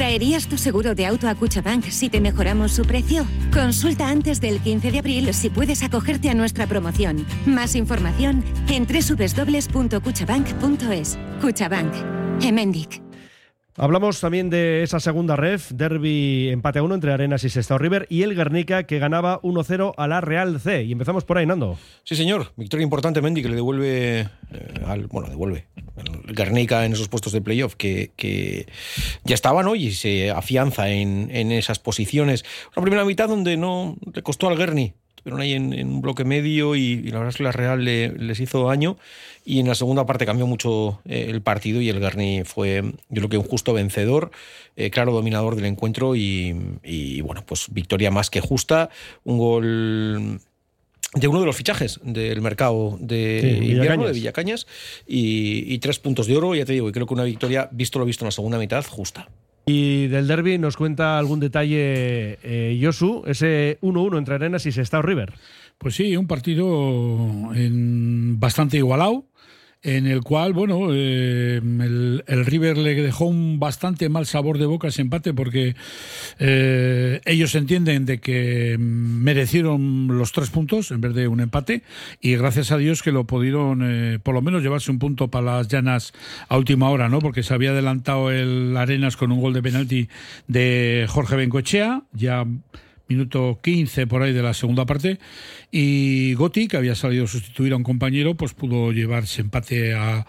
¿Traerías tu seguro de auto a Cuchabank si te mejoramos su precio? Consulta antes del 15 de abril si puedes acogerte a nuestra promoción. Más información en www.cuchabank.es. Cuchabank. Emendic.
Hablamos también de esa segunda ref, derby empate a uno entre Arenas y Sestao River y el Guernica que ganaba 1-0 a la Real C. Y empezamos por ahí, Nando.
Sí, señor. Victoria importante, Mendy, que le devuelve eh, al. Bueno, devuelve. El Guernica en esos puestos de playoff que, ya estaban hoy y se afianza en, en esas posiciones. Una primera mitad donde no le costó al Guerni. Estuvieron ahí en, en un bloque medio y, y la verdad es que la Real le- les hizo daño. Y en la segunda parte cambió mucho eh, el partido y el Guerni fue, yo creo que un justo vencedor, eh, claro dominador del encuentro y, y, bueno, pues victoria más que justa. Un gol de uno de los fichajes del mercado de
Sí,
invierno
Villacañas.
de Villacañas y, y tres puntos de oro, ya te digo, y creo que una victoria, visto lo visto en la segunda mitad, justa.
Y del derby nos cuenta algún detalle eh, Josu, ese 1-1 entre Arenas y Sestao River.
Pues sí, un partido en bastante igualado, en el cual, bueno, eh, el, River le dejó un bastante mal sabor de boca ese empate porque eh, ellos entienden de que merecieron los tres puntos en vez de un empate y gracias a Dios que lo pudieron eh, por lo menos llevarse un punto para las llanas a última hora, ¿no? Porque se había adelantado el Arenas con un gol de penalti de Jorge Bencochea, ya minuto 15 por ahí de la segunda parte y Gotti que había salido a sustituir a un compañero pues pudo llevarse empate a-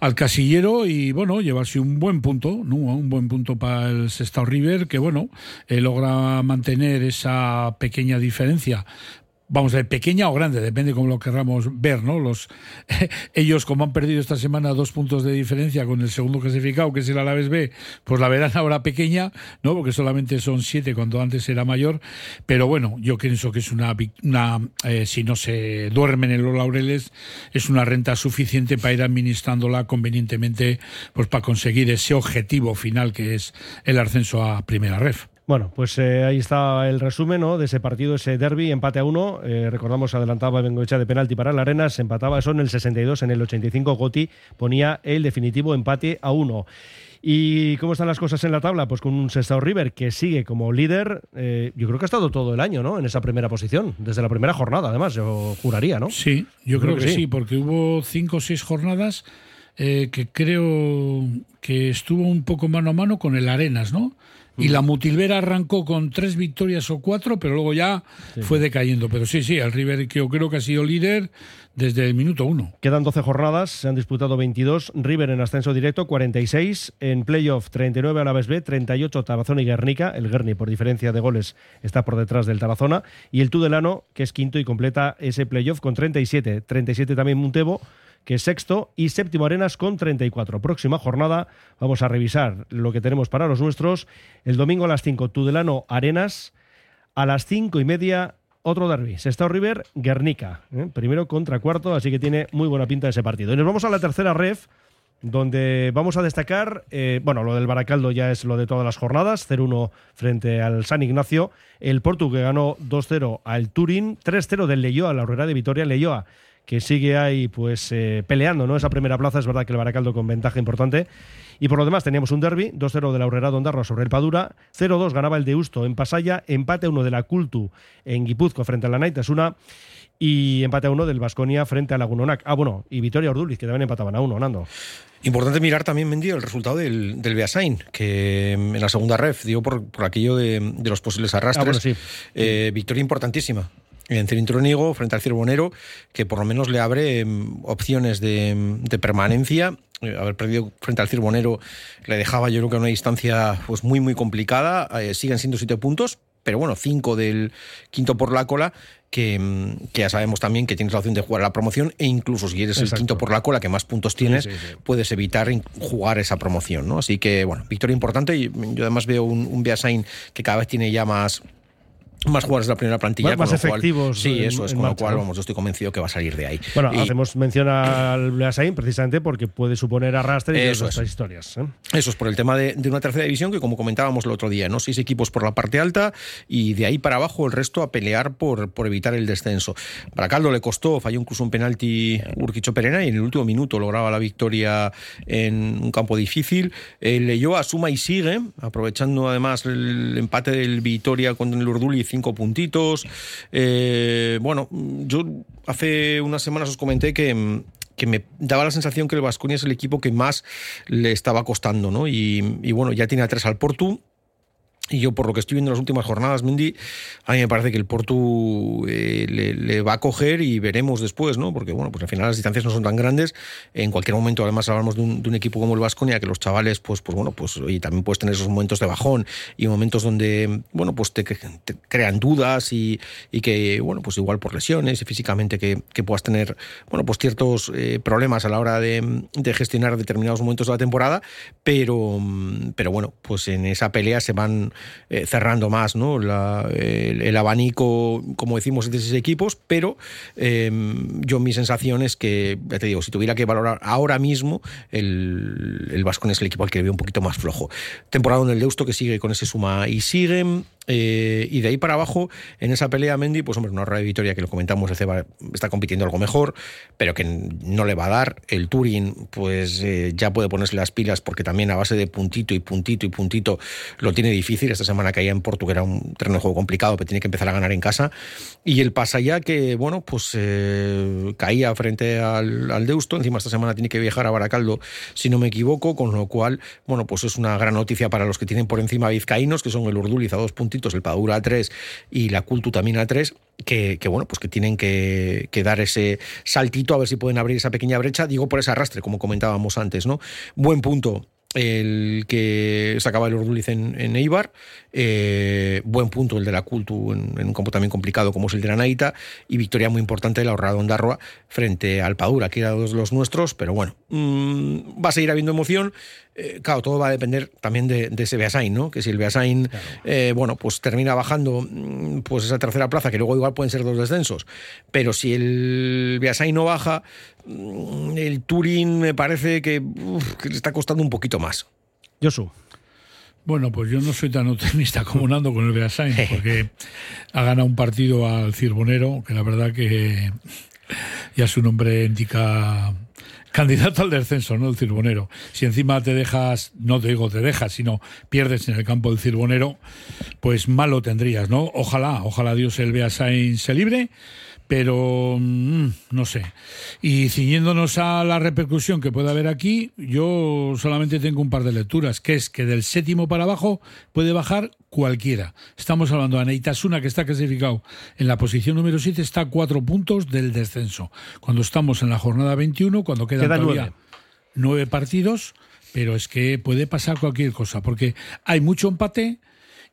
al casillero y bueno llevarse un buen punto ¿no? un buen punto para el Sestao River que bueno eh, logra mantener esa pequeña diferencia vamos a ver, pequeña o grande, depende cómo lo querramos ver, ¿no? Los, ellos, como han perdido esta semana dos puntos de diferencia con el segundo clasificado, que es el Alavés B, pues la verán ahora pequeña, ¿no? Porque solamente son siete cuando antes era mayor. Pero bueno, yo pienso que es una, una eh, si no se duermen en los laureles, es una renta suficiente para ir administrándola convenientemente, pues para conseguir ese objetivo final que es el ascenso a primera ref.
Bueno, pues eh, ahí está el resumen ¿no? de ese partido, ese derby, empate a uno. Eh, recordamos, adelantaba Bengoechea de penalti para el Arenas, empataba eso en el 62, en el 85 Goti ponía el definitivo empate a uno. ¿Y cómo están las cosas en la tabla? Pues con un Sestao River que sigue como líder, eh, yo creo que ha estado todo el año, ¿no? En esa primera posición, desde la primera jornada, además, yo juraría, ¿no?
Sí, yo creo, que, sí. porque hubo cinco o seis jornadas eh, que creo que estuvo un poco mano a mano con el Arenas, ¿no? Y la Mutilvera arrancó con tres victorias o cuatro, pero luego ya fue decayendo. Pero sí, sí, el River que yo creo que ha sido líder desde el minuto uno.
Quedan 12 jornadas, se han disputado 22. River en ascenso directo, 46. En playoff, 39 a la B, 38 Tarazona y Guernica. El Guerni, por diferencia de goles, está por detrás del Tarazona. Y el Tudelano, que es quinto y completa ese playoff con 37. 37 también Muntebo que es sexto, y séptimo Arenas con 34. Próxima jornada, vamos a revisar lo que tenemos para los nuestros. El domingo a las 5, Tudelano Arenas. A las cinco y media, otro derby. Sestao River, Guernica. ¿eh? Primero contra cuarto, así que tiene muy buena pinta ese partido. Y nos vamos a la tercera ref, donde vamos a destacar, eh, bueno, lo del Baracaldo ya es lo de todas las jornadas, 0-1 frente al San Ignacio. El Portu que ganó 2-0 al Turín, 3-0 del Leyoa, la Herrera de Vitoria. Leyoa que sigue ahí pues eh, peleando ¿no? esa primera plaza. Es verdad que el Baracaldo con ventaja importante. Y por lo demás teníamos un derby, 2-0 de la Aurrera Dondarroa sobre el Padura, 0-2 ganaba el Deusto en Pasaya, empate 1 de la Cultu en Guipúzcoa frente a la Naitasuna y empate a 1 del Vasconia frente a Lagunonac. Ah, bueno, y Vitoria Orduliz, que también empataban a 1, Nando.
Importante mirar también, Mendy, el resultado del, del Beasain, que mm, en la segunda ref dio por, por aquello de, de los posibles arrastres.
Ah, bueno, sí.
Eh, victoria importantísima en Cirintronigo frente al Cirbonero, que por lo menos le abre mm, opciones de, de permanencia. Eh, haber perdido frente al Cirbonero le dejaba, yo creo que a una distancia pues muy, muy complicada. Eh, siguen siendo siete puntos, pero bueno, cinco del quinto por la cola, que, mm, que ya sabemos también que tienes la opción de jugar a la promoción e incluso si eres el quinto por la cola, que más puntos tienes,
Sí, sí, sí.
puedes evitar jugar esa promoción, ¿no? Así que, bueno, victoria importante y yo además veo un, un Beasain que cada vez tiene ya más más jugadores de la primera plantilla.
Más- más
cual-
efectivos
sí, eso es, con lo cual,
¿no?
vamos, yo estoy convencido que va a salir de ahí.
Bueno,
Y-
hacemos mención al Beasain precisamente porque puede suponer arrastre
es.
estas historias. ¿eh?
Eso es por el tema de, de una tercera división que, como comentábamos el otro día, ¿no? Seis equipos por la parte alta y de ahí para abajo el resto a pelear por, por evitar el descenso. Baracaldo le costó, falló incluso un penalti Urquicho Perena y en el último minuto lograba la victoria en un campo difícil. Eh, leyó a suma y sigue, aprovechando además el empate del Vitoria con el Urduli, cinco puntitos. Eh, bueno, yo hace unas semanas os comenté que que me daba la sensación que el Vasconia es el equipo que más le estaba costando, ¿no? Y, y bueno, ya tiene a tres al Portu. Y yo, por lo que estoy viendo en las últimas jornadas, Mendy, a mí me parece que el Portu eh, le, va a coger y veremos después, ¿no? Porque, bueno, pues al final las distancias no son tan grandes. En cualquier momento, además, hablamos de un, equipo como el Vasconia, que los chavales, pues, pues bueno, pues también puedes tener esos momentos de bajón y momentos donde, bueno, pues te, cre- te crean dudas y, y que, bueno, pues igual por lesiones y físicamente que, que puedas tener, bueno, pues ciertos eh, problemas a la hora de, de gestionar determinados momentos de la temporada, pero, pero bueno, pues en esa pelea se van eh, cerrando más ¿no? El, abanico, como decimos, de seis equipos, pero eh, yo mi sensación es que, ya te digo, si tuviera que valorar ahora mismo, el, el Vascon es el equipo al que le veo un poquito más flojo. Temporada en el Deusto que sigue con ese suma y siguen. eh, y de ahí para abajo, en esa pelea, Mendy, pues hombre, una radio de Vitoria que lo comentamos, el está compitiendo algo mejor, pero que no le va a dar. El Turing, pues eh, ya puede ponerse las pilas porque también a base de puntito y puntito y puntito lo tiene difícil. Esta semana caía en Porto, que era un terreno de juego complicado, pero tiene que empezar a ganar en casa. Y el Pasaya, que bueno, pues eh, caía frente al, al Deusto. Encima esta semana tiene que viajar a Baracaldo, si no me equivoco, con lo cual, bueno, pues es una gran noticia para los que tienen por encima Vizcaínos, que son el Urduliz a dos puntitos, el Padura a tres y la Cultu también a tres. Que, que, bueno, pues que tienen que, que dar ese saltito a ver si pueden abrir esa pequeña brecha, digo por ese arrastre, como comentábamos antes, ¿no? Buen punto el que sacaba el Orduliz en, en Eibar, eh, buen punto el de la Cultu en, un campo también complicado como es el de la Naita, y victoria muy importante de la Horrada Ondarroa frente al Padura, que era de los nuestros, pero bueno, mm, va a seguir habiendo emoción. Eh, claro, todo va a depender también de, de ese Beasain, ¿no? Que si el Beasain, eh, bueno, pues termina bajando mm, pues esa tercera plaza, que luego igual pueden ser dos descensos, pero si el Beasain no baja, mm, el Turín me parece que, uf, que le está costando un poquito más.
Josu.
Bueno, pues yo no soy tan optimista como Nando con el Beasain, porque ha ganado un partido al Cirbonero, que la verdad que ya su nombre indica candidato al descenso, ¿no? El Cirbonero. Si encima te dejas, no te digo te dejas, sino pierdes en el campo del Cirbonero, pues mal lo tendrías, ¿no? Ojalá, ojalá Dios el Beasain se libre, pero mm, no sé. Y ciñéndonos a la repercusión que puede haber aquí, yo solamente tengo un par de lecturas, que es que del séptimo para abajo puede bajar cualquiera. Estamos hablando de Aneitasuna, que está clasificado en la posición número 7, está a cuatro puntos del descenso. Cuando estamos en la jornada 21, cuando quedan
Quedan
todavía
nueve.
nueve partidos, pero es que puede pasar cualquier cosa, porque hay mucho empate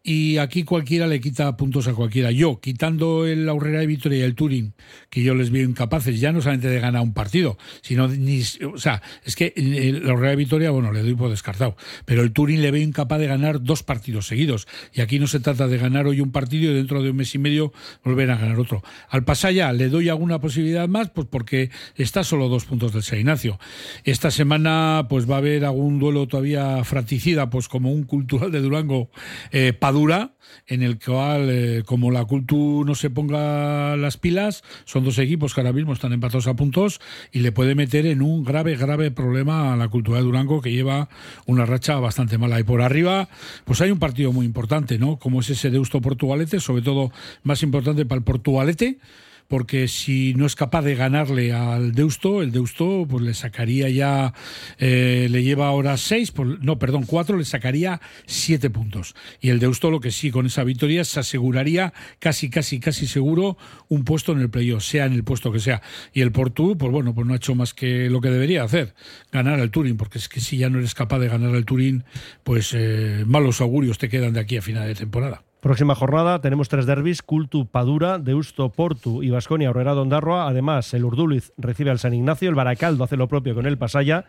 y aquí cualquiera le quita puntos a cualquiera. Yo, quitando el Aurrera de Vitoria y el Turing, que yo les veo incapaces ya no solamente de ganar un partido, sino ni. O sea, es que el Aurrera de Vitoria, bueno, le doy por descartado, pero el Turing le veo incapaz de ganar dos partidos seguidos. Y aquí no se trata de ganar hoy un partido y dentro de un mes y medio volver a ganar otro. Al Pasaya le doy alguna posibilidad más, pues porque está solo dos puntos del San Ignacio. Esta semana, pues va a haber algún duelo todavía fratricida, pues como un cultural de Durango, eh, dura en el cual, eh, como la Cultu no se ponga las pilas, son dos equipos que ahora mismo están empatados a puntos y le puede meter en un grave, grave problema a la cultura de Durango que lleva una racha bastante mala. Y por arriba, pues hay un partido muy importante, ¿no? Como es ese Deusto Portugalete, sobre todo más importante para el Portugalete porque si no es capaz de ganarle al Deusto, el Deusto pues le sacaría ya, eh, le lleva ahora seis, pues, no, perdón, cuatro, le sacaría siete puntos. Y el Deusto lo que sí, con esa victoria se aseguraría casi, casi, casi seguro un puesto en el playoff, sea en el puesto que sea. Y el Portu, pues bueno, pues no ha hecho más que lo que debería hacer, ganar el Turín, porque es que si ya no eres capaz de ganar el Turín, pues eh, malos augurios te quedan de aquí a final de temporada.
Próxima jornada tenemos tres derbis, Cultu Padura, Deusto Portu y Vasconia Horrera Dondarroa. Además, el Urduliz recibe al San Ignacio, el Baracaldo hace lo propio con el Pasaya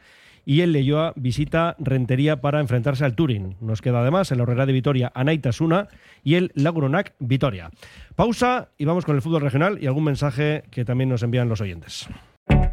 y el Leyoa visita Rentería para enfrentarse al Turín. Nos queda además el Horrera de Vitoria Anaitasuna y el Laguronac Vitoria. Pausa y vamos con el fútbol regional y algún mensaje que también nos envían los oyentes.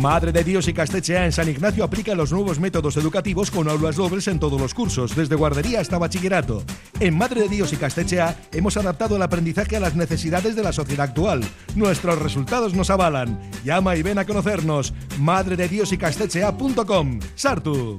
Madre de Dios y Castechea en San Ignacio aplica los nuevos métodos educativos con aulas dobles en todos los cursos, desde guardería hasta bachillerato. En Madre de Dios y Castechea hemos adaptado el aprendizaje a las necesidades de la sociedad actual. Nuestros resultados nos avalan. Llama y ven a conocernos. Madre de Dios y Castechea.com. Sartu.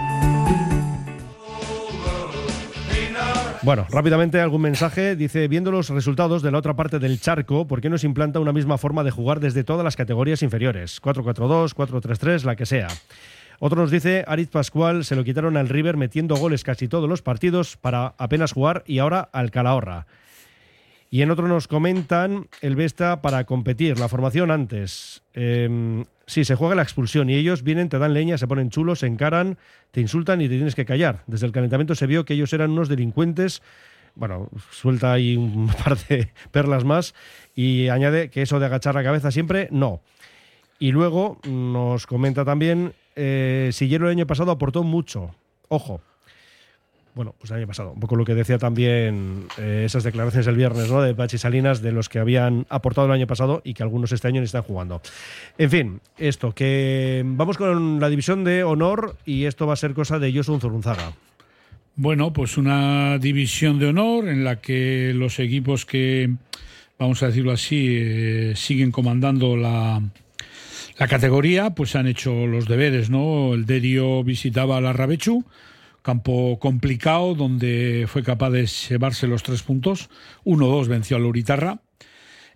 Bueno, rápidamente algún mensaje. Dice, viendo los resultados de la otra parte del charco, ¿por qué no se implanta una misma forma de jugar desde todas las categorías inferiores? 4-4-2, 4-3-3, la que sea. Otro nos dice, Aritz Pascual se lo quitaron al River metiendo goles casi todos los partidos para apenas jugar y ahora al Calahorra. Y en otro nos comentan el Vesta para competir, la formación antes. Eh, sí, se juega la expulsión y ellos vienen, te dan leña, se ponen chulos, se encaran, te insultan y te tienes que callar. Desde el calentamiento se vio que ellos eran unos delincuentes. Bueno, suelta ahí un par de perlas más y añade que eso de agachar la cabeza siempre, no. Y luego nos comenta también, eh, Sillero el año pasado aportó mucho. Ojo, bueno, pues el año pasado, un poco lo que decía también eh, esas declaraciones el viernes, ¿no? De Pachi Salinas, de los que habían aportado el año pasado y que algunos este año ni están jugando. En fin, esto, que vamos con la división de honor y esto va a ser cosa de Josun Zurunzaga.
Bueno, pues una división de honor en la que los equipos que, vamos a decirlo así, eh, siguen comandando la, la categoría, pues han hecho los deberes, ¿no? El Derio visitaba a la Rabechu, campo complicado donde fue capaz de llevarse los tres puntos. 1-2 venció a Luritarra.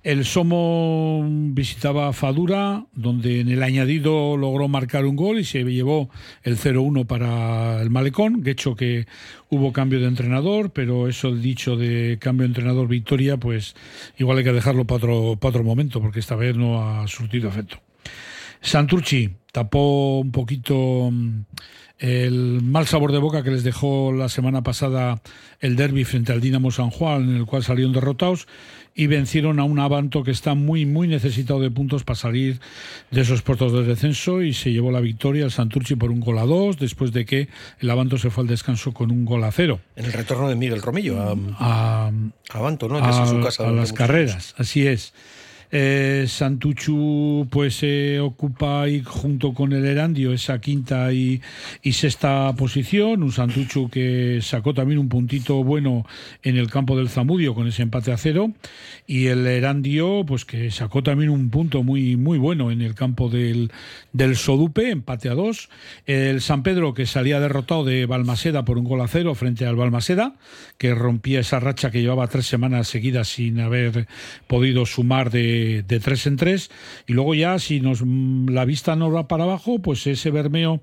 El Somo visitaba Fadura, donde en el añadido logró marcar un gol y se llevó el 0-1 para el Malecón. De hecho, que hubo cambio de entrenador, pero eso dicho de cambio de entrenador victoria, pues igual hay que dejarlo para otro, otro momento, porque esta vez no ha surtido efecto. Santurchi tapó un poquito el mal sabor de boca que les dejó la semana pasada el derby frente al Dinamo San Juan, en el cual salieron derrotados y vencieron a un Avanto que está muy, muy necesitado de puntos para salir de esos puertos de descenso y se llevó la victoria al Santurchi por un gol a dos, después de que el Avanto se fue al descanso con un gol a cero.
En el retorno de Miguel Romillo a,
a,
Avanto, ¿no?
a,
su casa
a las carreras, así es. Eh, Santuchu pues eh, ocupa ahí junto con el Erandio esa quinta y, sexta posición. Un Santuchu que sacó también un puntito bueno en el campo del Zamudio con ese empate a cero. Y el Erandio pues que sacó también un punto muy, muy bueno en el campo del, del Sodupe, empate a dos. El San Pedro que salía derrotado de Balmaseda por un gol a cero frente al Balmaseda, que rompía esa racha que llevaba tres semanas seguidas sin haber podido sumar de de, tres en tres. Y luego ya, si nos la vista no va para abajo, pues ese Bermeo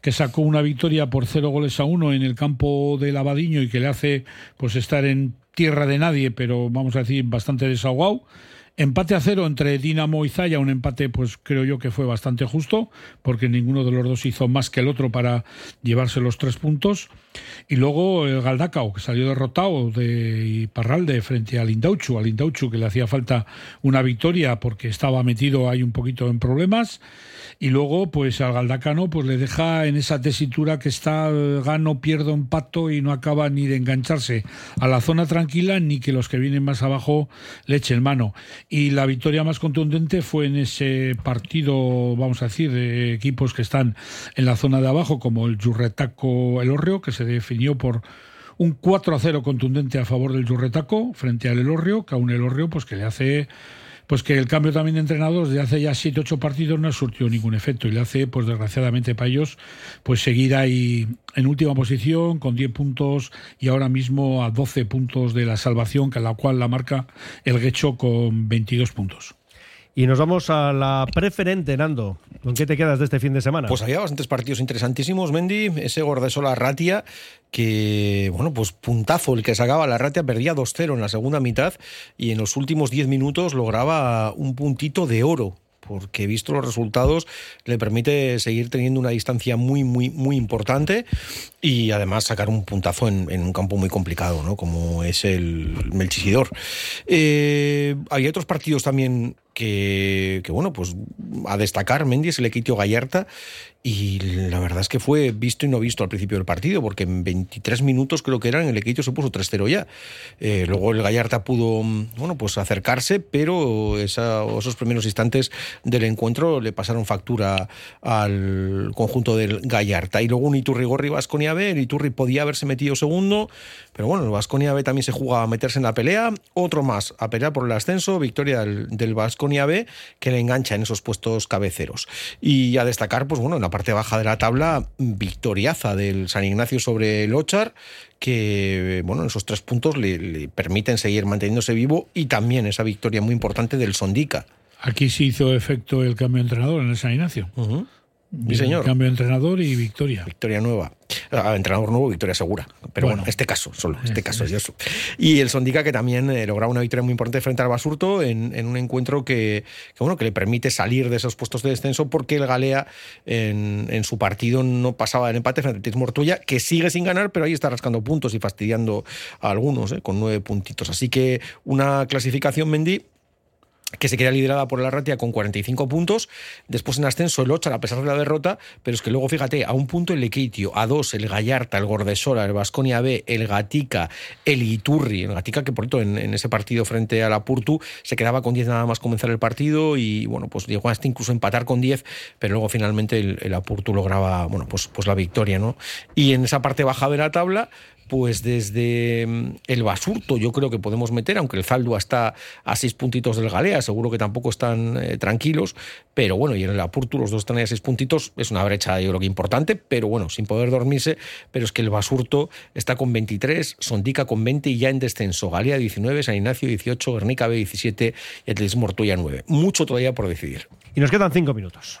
que sacó una victoria por cero goles a uno en el campo del Abadiño y que le hace pues estar en tierra de nadie, pero vamos a decir bastante desahogado. Empate a cero entre Dinamo y Zaya, un empate pues creo yo que fue bastante justo, porque ninguno de los dos hizo más que el otro para llevarse los tres puntos. Y luego el Galdacao, que salió derrotado de Parralde frente al Indauchu, al Indauchu que le hacía falta una victoria porque estaba metido ahí un poquito en problemas y luego pues al Galdacano pues le deja en esa tesitura que está gano, pierdo, empato y no acaba ni de engancharse a la zona tranquila ni que los que vienen más abajo le echen mano. Y la victoria más contundente fue en ese partido, vamos a decir, de equipos que están en la zona de abajo como el Yurretaco El Orreo que se definió por un 4 a 0 contundente a favor del Yurretaco frente al Elorrio, que a un Elorrio pues que le hace pues que el cambio también de entrenador desde hace ya siete ocho partidos no ha surtido ningún efecto y le hace, pues desgraciadamente para ellos, pues seguir ahí en última posición con 10 puntos y ahora mismo a 12 puntos de la salvación, que la cual la marca el Guecho con 22 puntos.
Y nos vamos a la preferente, Nando. ¿Con qué te quedas de este fin de semana?
Pues había bastantes partidos interesantísimos, Mendy. Ese Gordesola Ratia, que, bueno, pues puntazo el que sacaba la Ratia, perdía 2-0 en la segunda mitad y en los últimos 10 minutos lograba un puntito de oro porque visto los resultados le permite seguir teniendo una distancia muy, muy, muy importante y además sacar un puntazo en, un campo muy complicado, ¿no? como es el Melchisidor. Eh, había otros partidos también que, bueno, pues a destacar, Mendy es el Equitio Gallarta y la verdad es que fue visto y no visto al principio del partido, porque en 23 minutos creo que eran, el Equitio se puso 3-0 ya. Eh, luego el Gallarta pudo, bueno, pues acercarse, pero esos primeros instantes del encuentro le pasaron factura al conjunto del Gallarta. Y luego un Iturri Gorri Vasconia B, el Iturri podía haberse metido segundo, pero bueno, el Vasconia B también se jugaba a meterse en la pelea, otro más a pelear por el ascenso, victoria del Vasconia B, que le engancha en esos puestos cabeceros. Y a destacar, pues bueno, en la parte baja de la tabla, victoriaza del San Ignacio sobre el Ochar, que bueno, esos tres puntos le, permiten seguir manteniéndose vivo y también esa victoria muy importante del Sondica.
Aquí se hizo efecto el cambio de entrenador en el San Ignacio.
Mi señor.
Cambio de entrenador y victoria.
Victoria nueva. Ah, entrenador nuevo, victoria segura. Pero bueno, este caso, solo, este caso es eso. Y el Sondica que también eh, lograba una victoria muy importante frente al Basurto en, en un encuentro que, bueno, que le permite salir de esos puestos de descenso porque el Galea en, en su partido no pasaba del empate frente al Tismo Ortuella, que sigue sin ganar, pero ahí está rascando puntos y fastidiando a algunos, eh, con nueve puntitos. Así que una clasificación, Mendy, que se queda liderada por la Ratia con 45 puntos. Después en ascenso el Ochar, a pesar de la derrota, pero es que luego, fíjate, a un punto el Lequeitio, a dos el Gallarta, el Gordesola, el Vasconia B, el Gatica, el Iturri. El Gatica, que por cierto, en, ese partido frente a la Purtu se quedaba con 10 nada más comenzar el partido y, bueno, pues llegó hasta incluso empatar con 10, pero luego finalmente el, el Apurtu lograba, bueno, pues, pues la victoria, ¿no? Y en esa parte baja de la tabla, pues desde mm, el Basurto yo creo que podemos meter, aunque el Zaldua está a seis puntitos del Galea, seguro que tampoco están eh, tranquilos, pero bueno, y en el Apurtu los dos están a seis puntitos, es una brecha yo creo que importante, pero bueno, sin poder dormirse, pero es que el Basurto está con 23, Sondica con 20 y ya en descenso, Galea 19, San Ignacio 18, Guernica B 17 y Atletismo Ortuella 9. Mucho todavía por decidir.
Y nos quedan cinco minutos.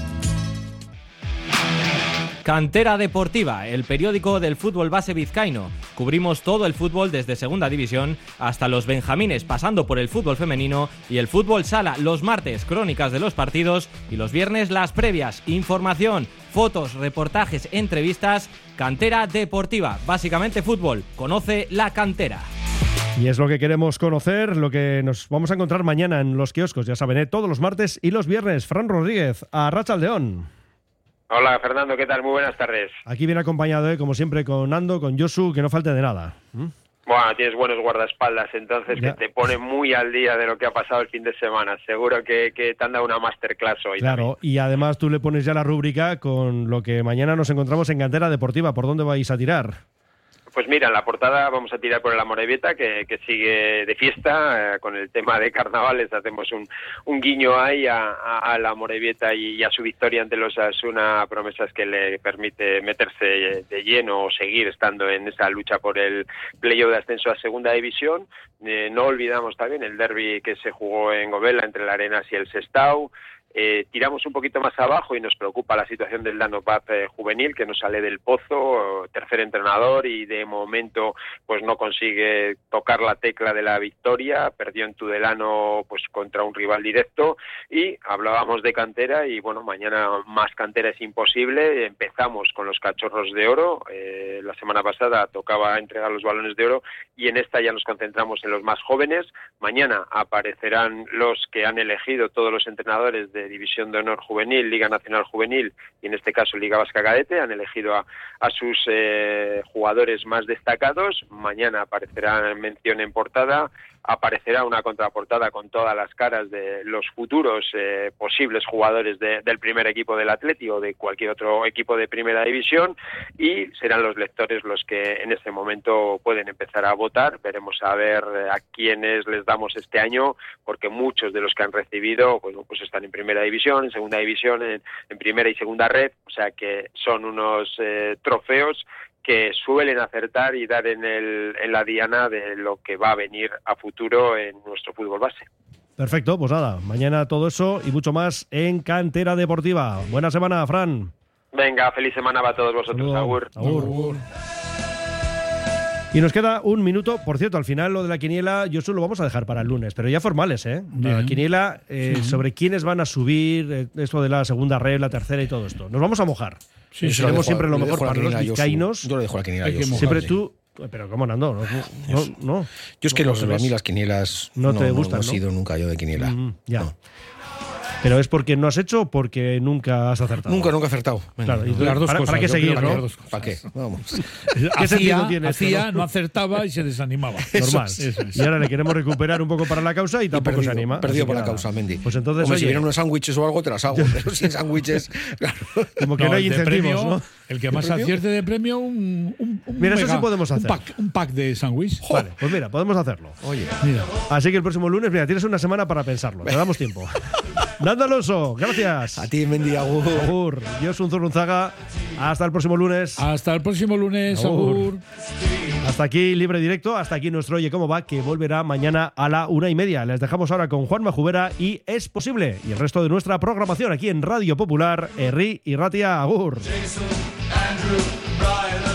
Cantera Deportiva, el periódico del fútbol base vizcaíno. Cubrimos todo el fútbol desde Segunda División hasta los Benjamines, pasando por el fútbol femenino y el fútbol sala. Los martes, crónicas de los partidos y los viernes, las previas. Información, fotos, reportajes, entrevistas. Cantera Deportiva, básicamente fútbol. Conoce la cantera.
Y es lo que queremos conocer, lo que nos vamos a encontrar mañana en los kioscos, ya saben, ¿eh? todos los martes y los viernes. Fran Rodríguez, a Rachaldeón.
Hola Fernando, ¿qué tal? Muy buenas tardes.
Aquí viene acompañado, ¿eh? como siempre, con Nando, con Josu, que no falte de nada. ¿Mm?
Bueno, tienes buenos guardaespaldas, entonces que te pone muy al día de lo que ha pasado el fin de semana. Seguro que, que te han dado una masterclass hoy.
Claro, y además tú le pones ya la rúbrica con lo que mañana nos encontramos en Cantera Deportiva. ¿Por dónde vais a tirar?
Pues mira, en la portada vamos a tirar por el Amorebieta, que, que sigue de fiesta, eh, con el tema de carnavales, hacemos un, un guiño ahí a, la Amorebieta y, a su victoria ante los Asuna, promesas que le permite meterse de lleno o seguir estando en esa lucha por el playoff de ascenso a segunda división. Eh, no olvidamos también el derby que se jugó en Govela entre la Arenas y el Sestao, eh, tiramos un poquito más abajo y nos preocupa la situación del Dano Paz eh, juvenil que no sale del pozo, tercer entrenador y de momento pues no consigue tocar la tecla de la victoria, perdió en Tudelano pues contra un rival directo. Y hablábamos de cantera y bueno, mañana más cantera es imposible, empezamos con los cachorros de oro, eh, la semana pasada tocaba entregar los balones de oro y en esta ya nos concentramos en los más jóvenes, mañana aparecerán los que han elegido todos los entrenadores de División de Honor Juvenil, Liga Nacional Juvenil y en este caso Liga Vasca Cadete. Han elegido a, a sus eh, jugadores más destacados. Mañana aparecerá mención en portada. Aparecerá una contraportada con todas las caras de los futuros eh, posibles jugadores de, del primer equipo del Atleti o de cualquier otro equipo de primera división y serán los lectores los que en este momento pueden empezar a votar. Veremos a ver eh, a quiénes les damos este año porque muchos de los que han recibido pues, pues están en primera división, en segunda división, en, en primera y segunda red, o sea que son unos eh, trofeos que suelen acertar y dar en, el, en la diana de lo que va a venir a futuro en nuestro fútbol base.
Perfecto, pues nada, mañana todo eso y mucho más en Cantera Deportiva. Buena semana, Fran.
Venga, feliz semana para todos vosotros.
Saludo.
Agur.
Agur. Y nos queda un minuto. Por cierto, al final lo de la quiniela, yo solo lo vamos a dejar para el lunes, pero ya formales, ¿eh? La quiniela eh,
Sí.
sobre quiénes van a subir, eh, esto de la segunda red, la tercera y todo esto. Nos vamos a mojar.
Sí,
Y
sí, lo
queremos
dejo-
siempre lo
le
mejor para los vizcaínos.
Yo le dejo la quiniela.
Siempre tú. Pero ¿cómo Nando? No, no, no.
Yo es que
No,
los, a mí las quinielas
No te
no,
gustan,
no he sido nunca yo de quiniela.
Mm, ya. Pero es porque no has hecho o porque nunca has acertado.
Nunca, nunca he acertado. Venga,
Claro, y
no.
entonces, ¿para, para qué seguir,
¿Para
no?
qué? ¿Para qué? Vamos.
¿Qué sentido
Hacía,
tiene esto,
hacía,
no?
no acertaba y se desanimaba.
Normal.
Eso es.
Y ahora le queremos recuperar un poco para la causa y tampoco
perdido,
se anima.
perdido por la causa, Mendy.
Pues entonces,
Hombre, si vienen unos sándwiches o algo, te las hago. Pero sin sándwiches, claro.
como que no, hay incentivos,
premio,
¿no?
El que más
premio?
acierte de premio, un, un, un
Mira, eso sí podemos
un
hacer.
pack, un pack de sándwich.
Vale, pues mira, podemos hacerlo.
Oye,
Mira.
Así que el próximo lunes, mira, tienes una semana para pensarlo. Te damos tiempo. Nando Alonso, gracias.
A ti, Mendy, agur.
Agur. Yo soy un Zurunzaga. Hasta el próximo lunes.
Hasta el próximo lunes,
Agur.
Agur.
Hasta aquí libre directo, hasta aquí nuestro Oye Cómo Va, que volverá mañana a la una y media. Les dejamos ahora con Juan Majubera y Es Posible. Y el resto de nuestra programación aquí en Radio Popular, Erri y Ratia Agur.
Brian.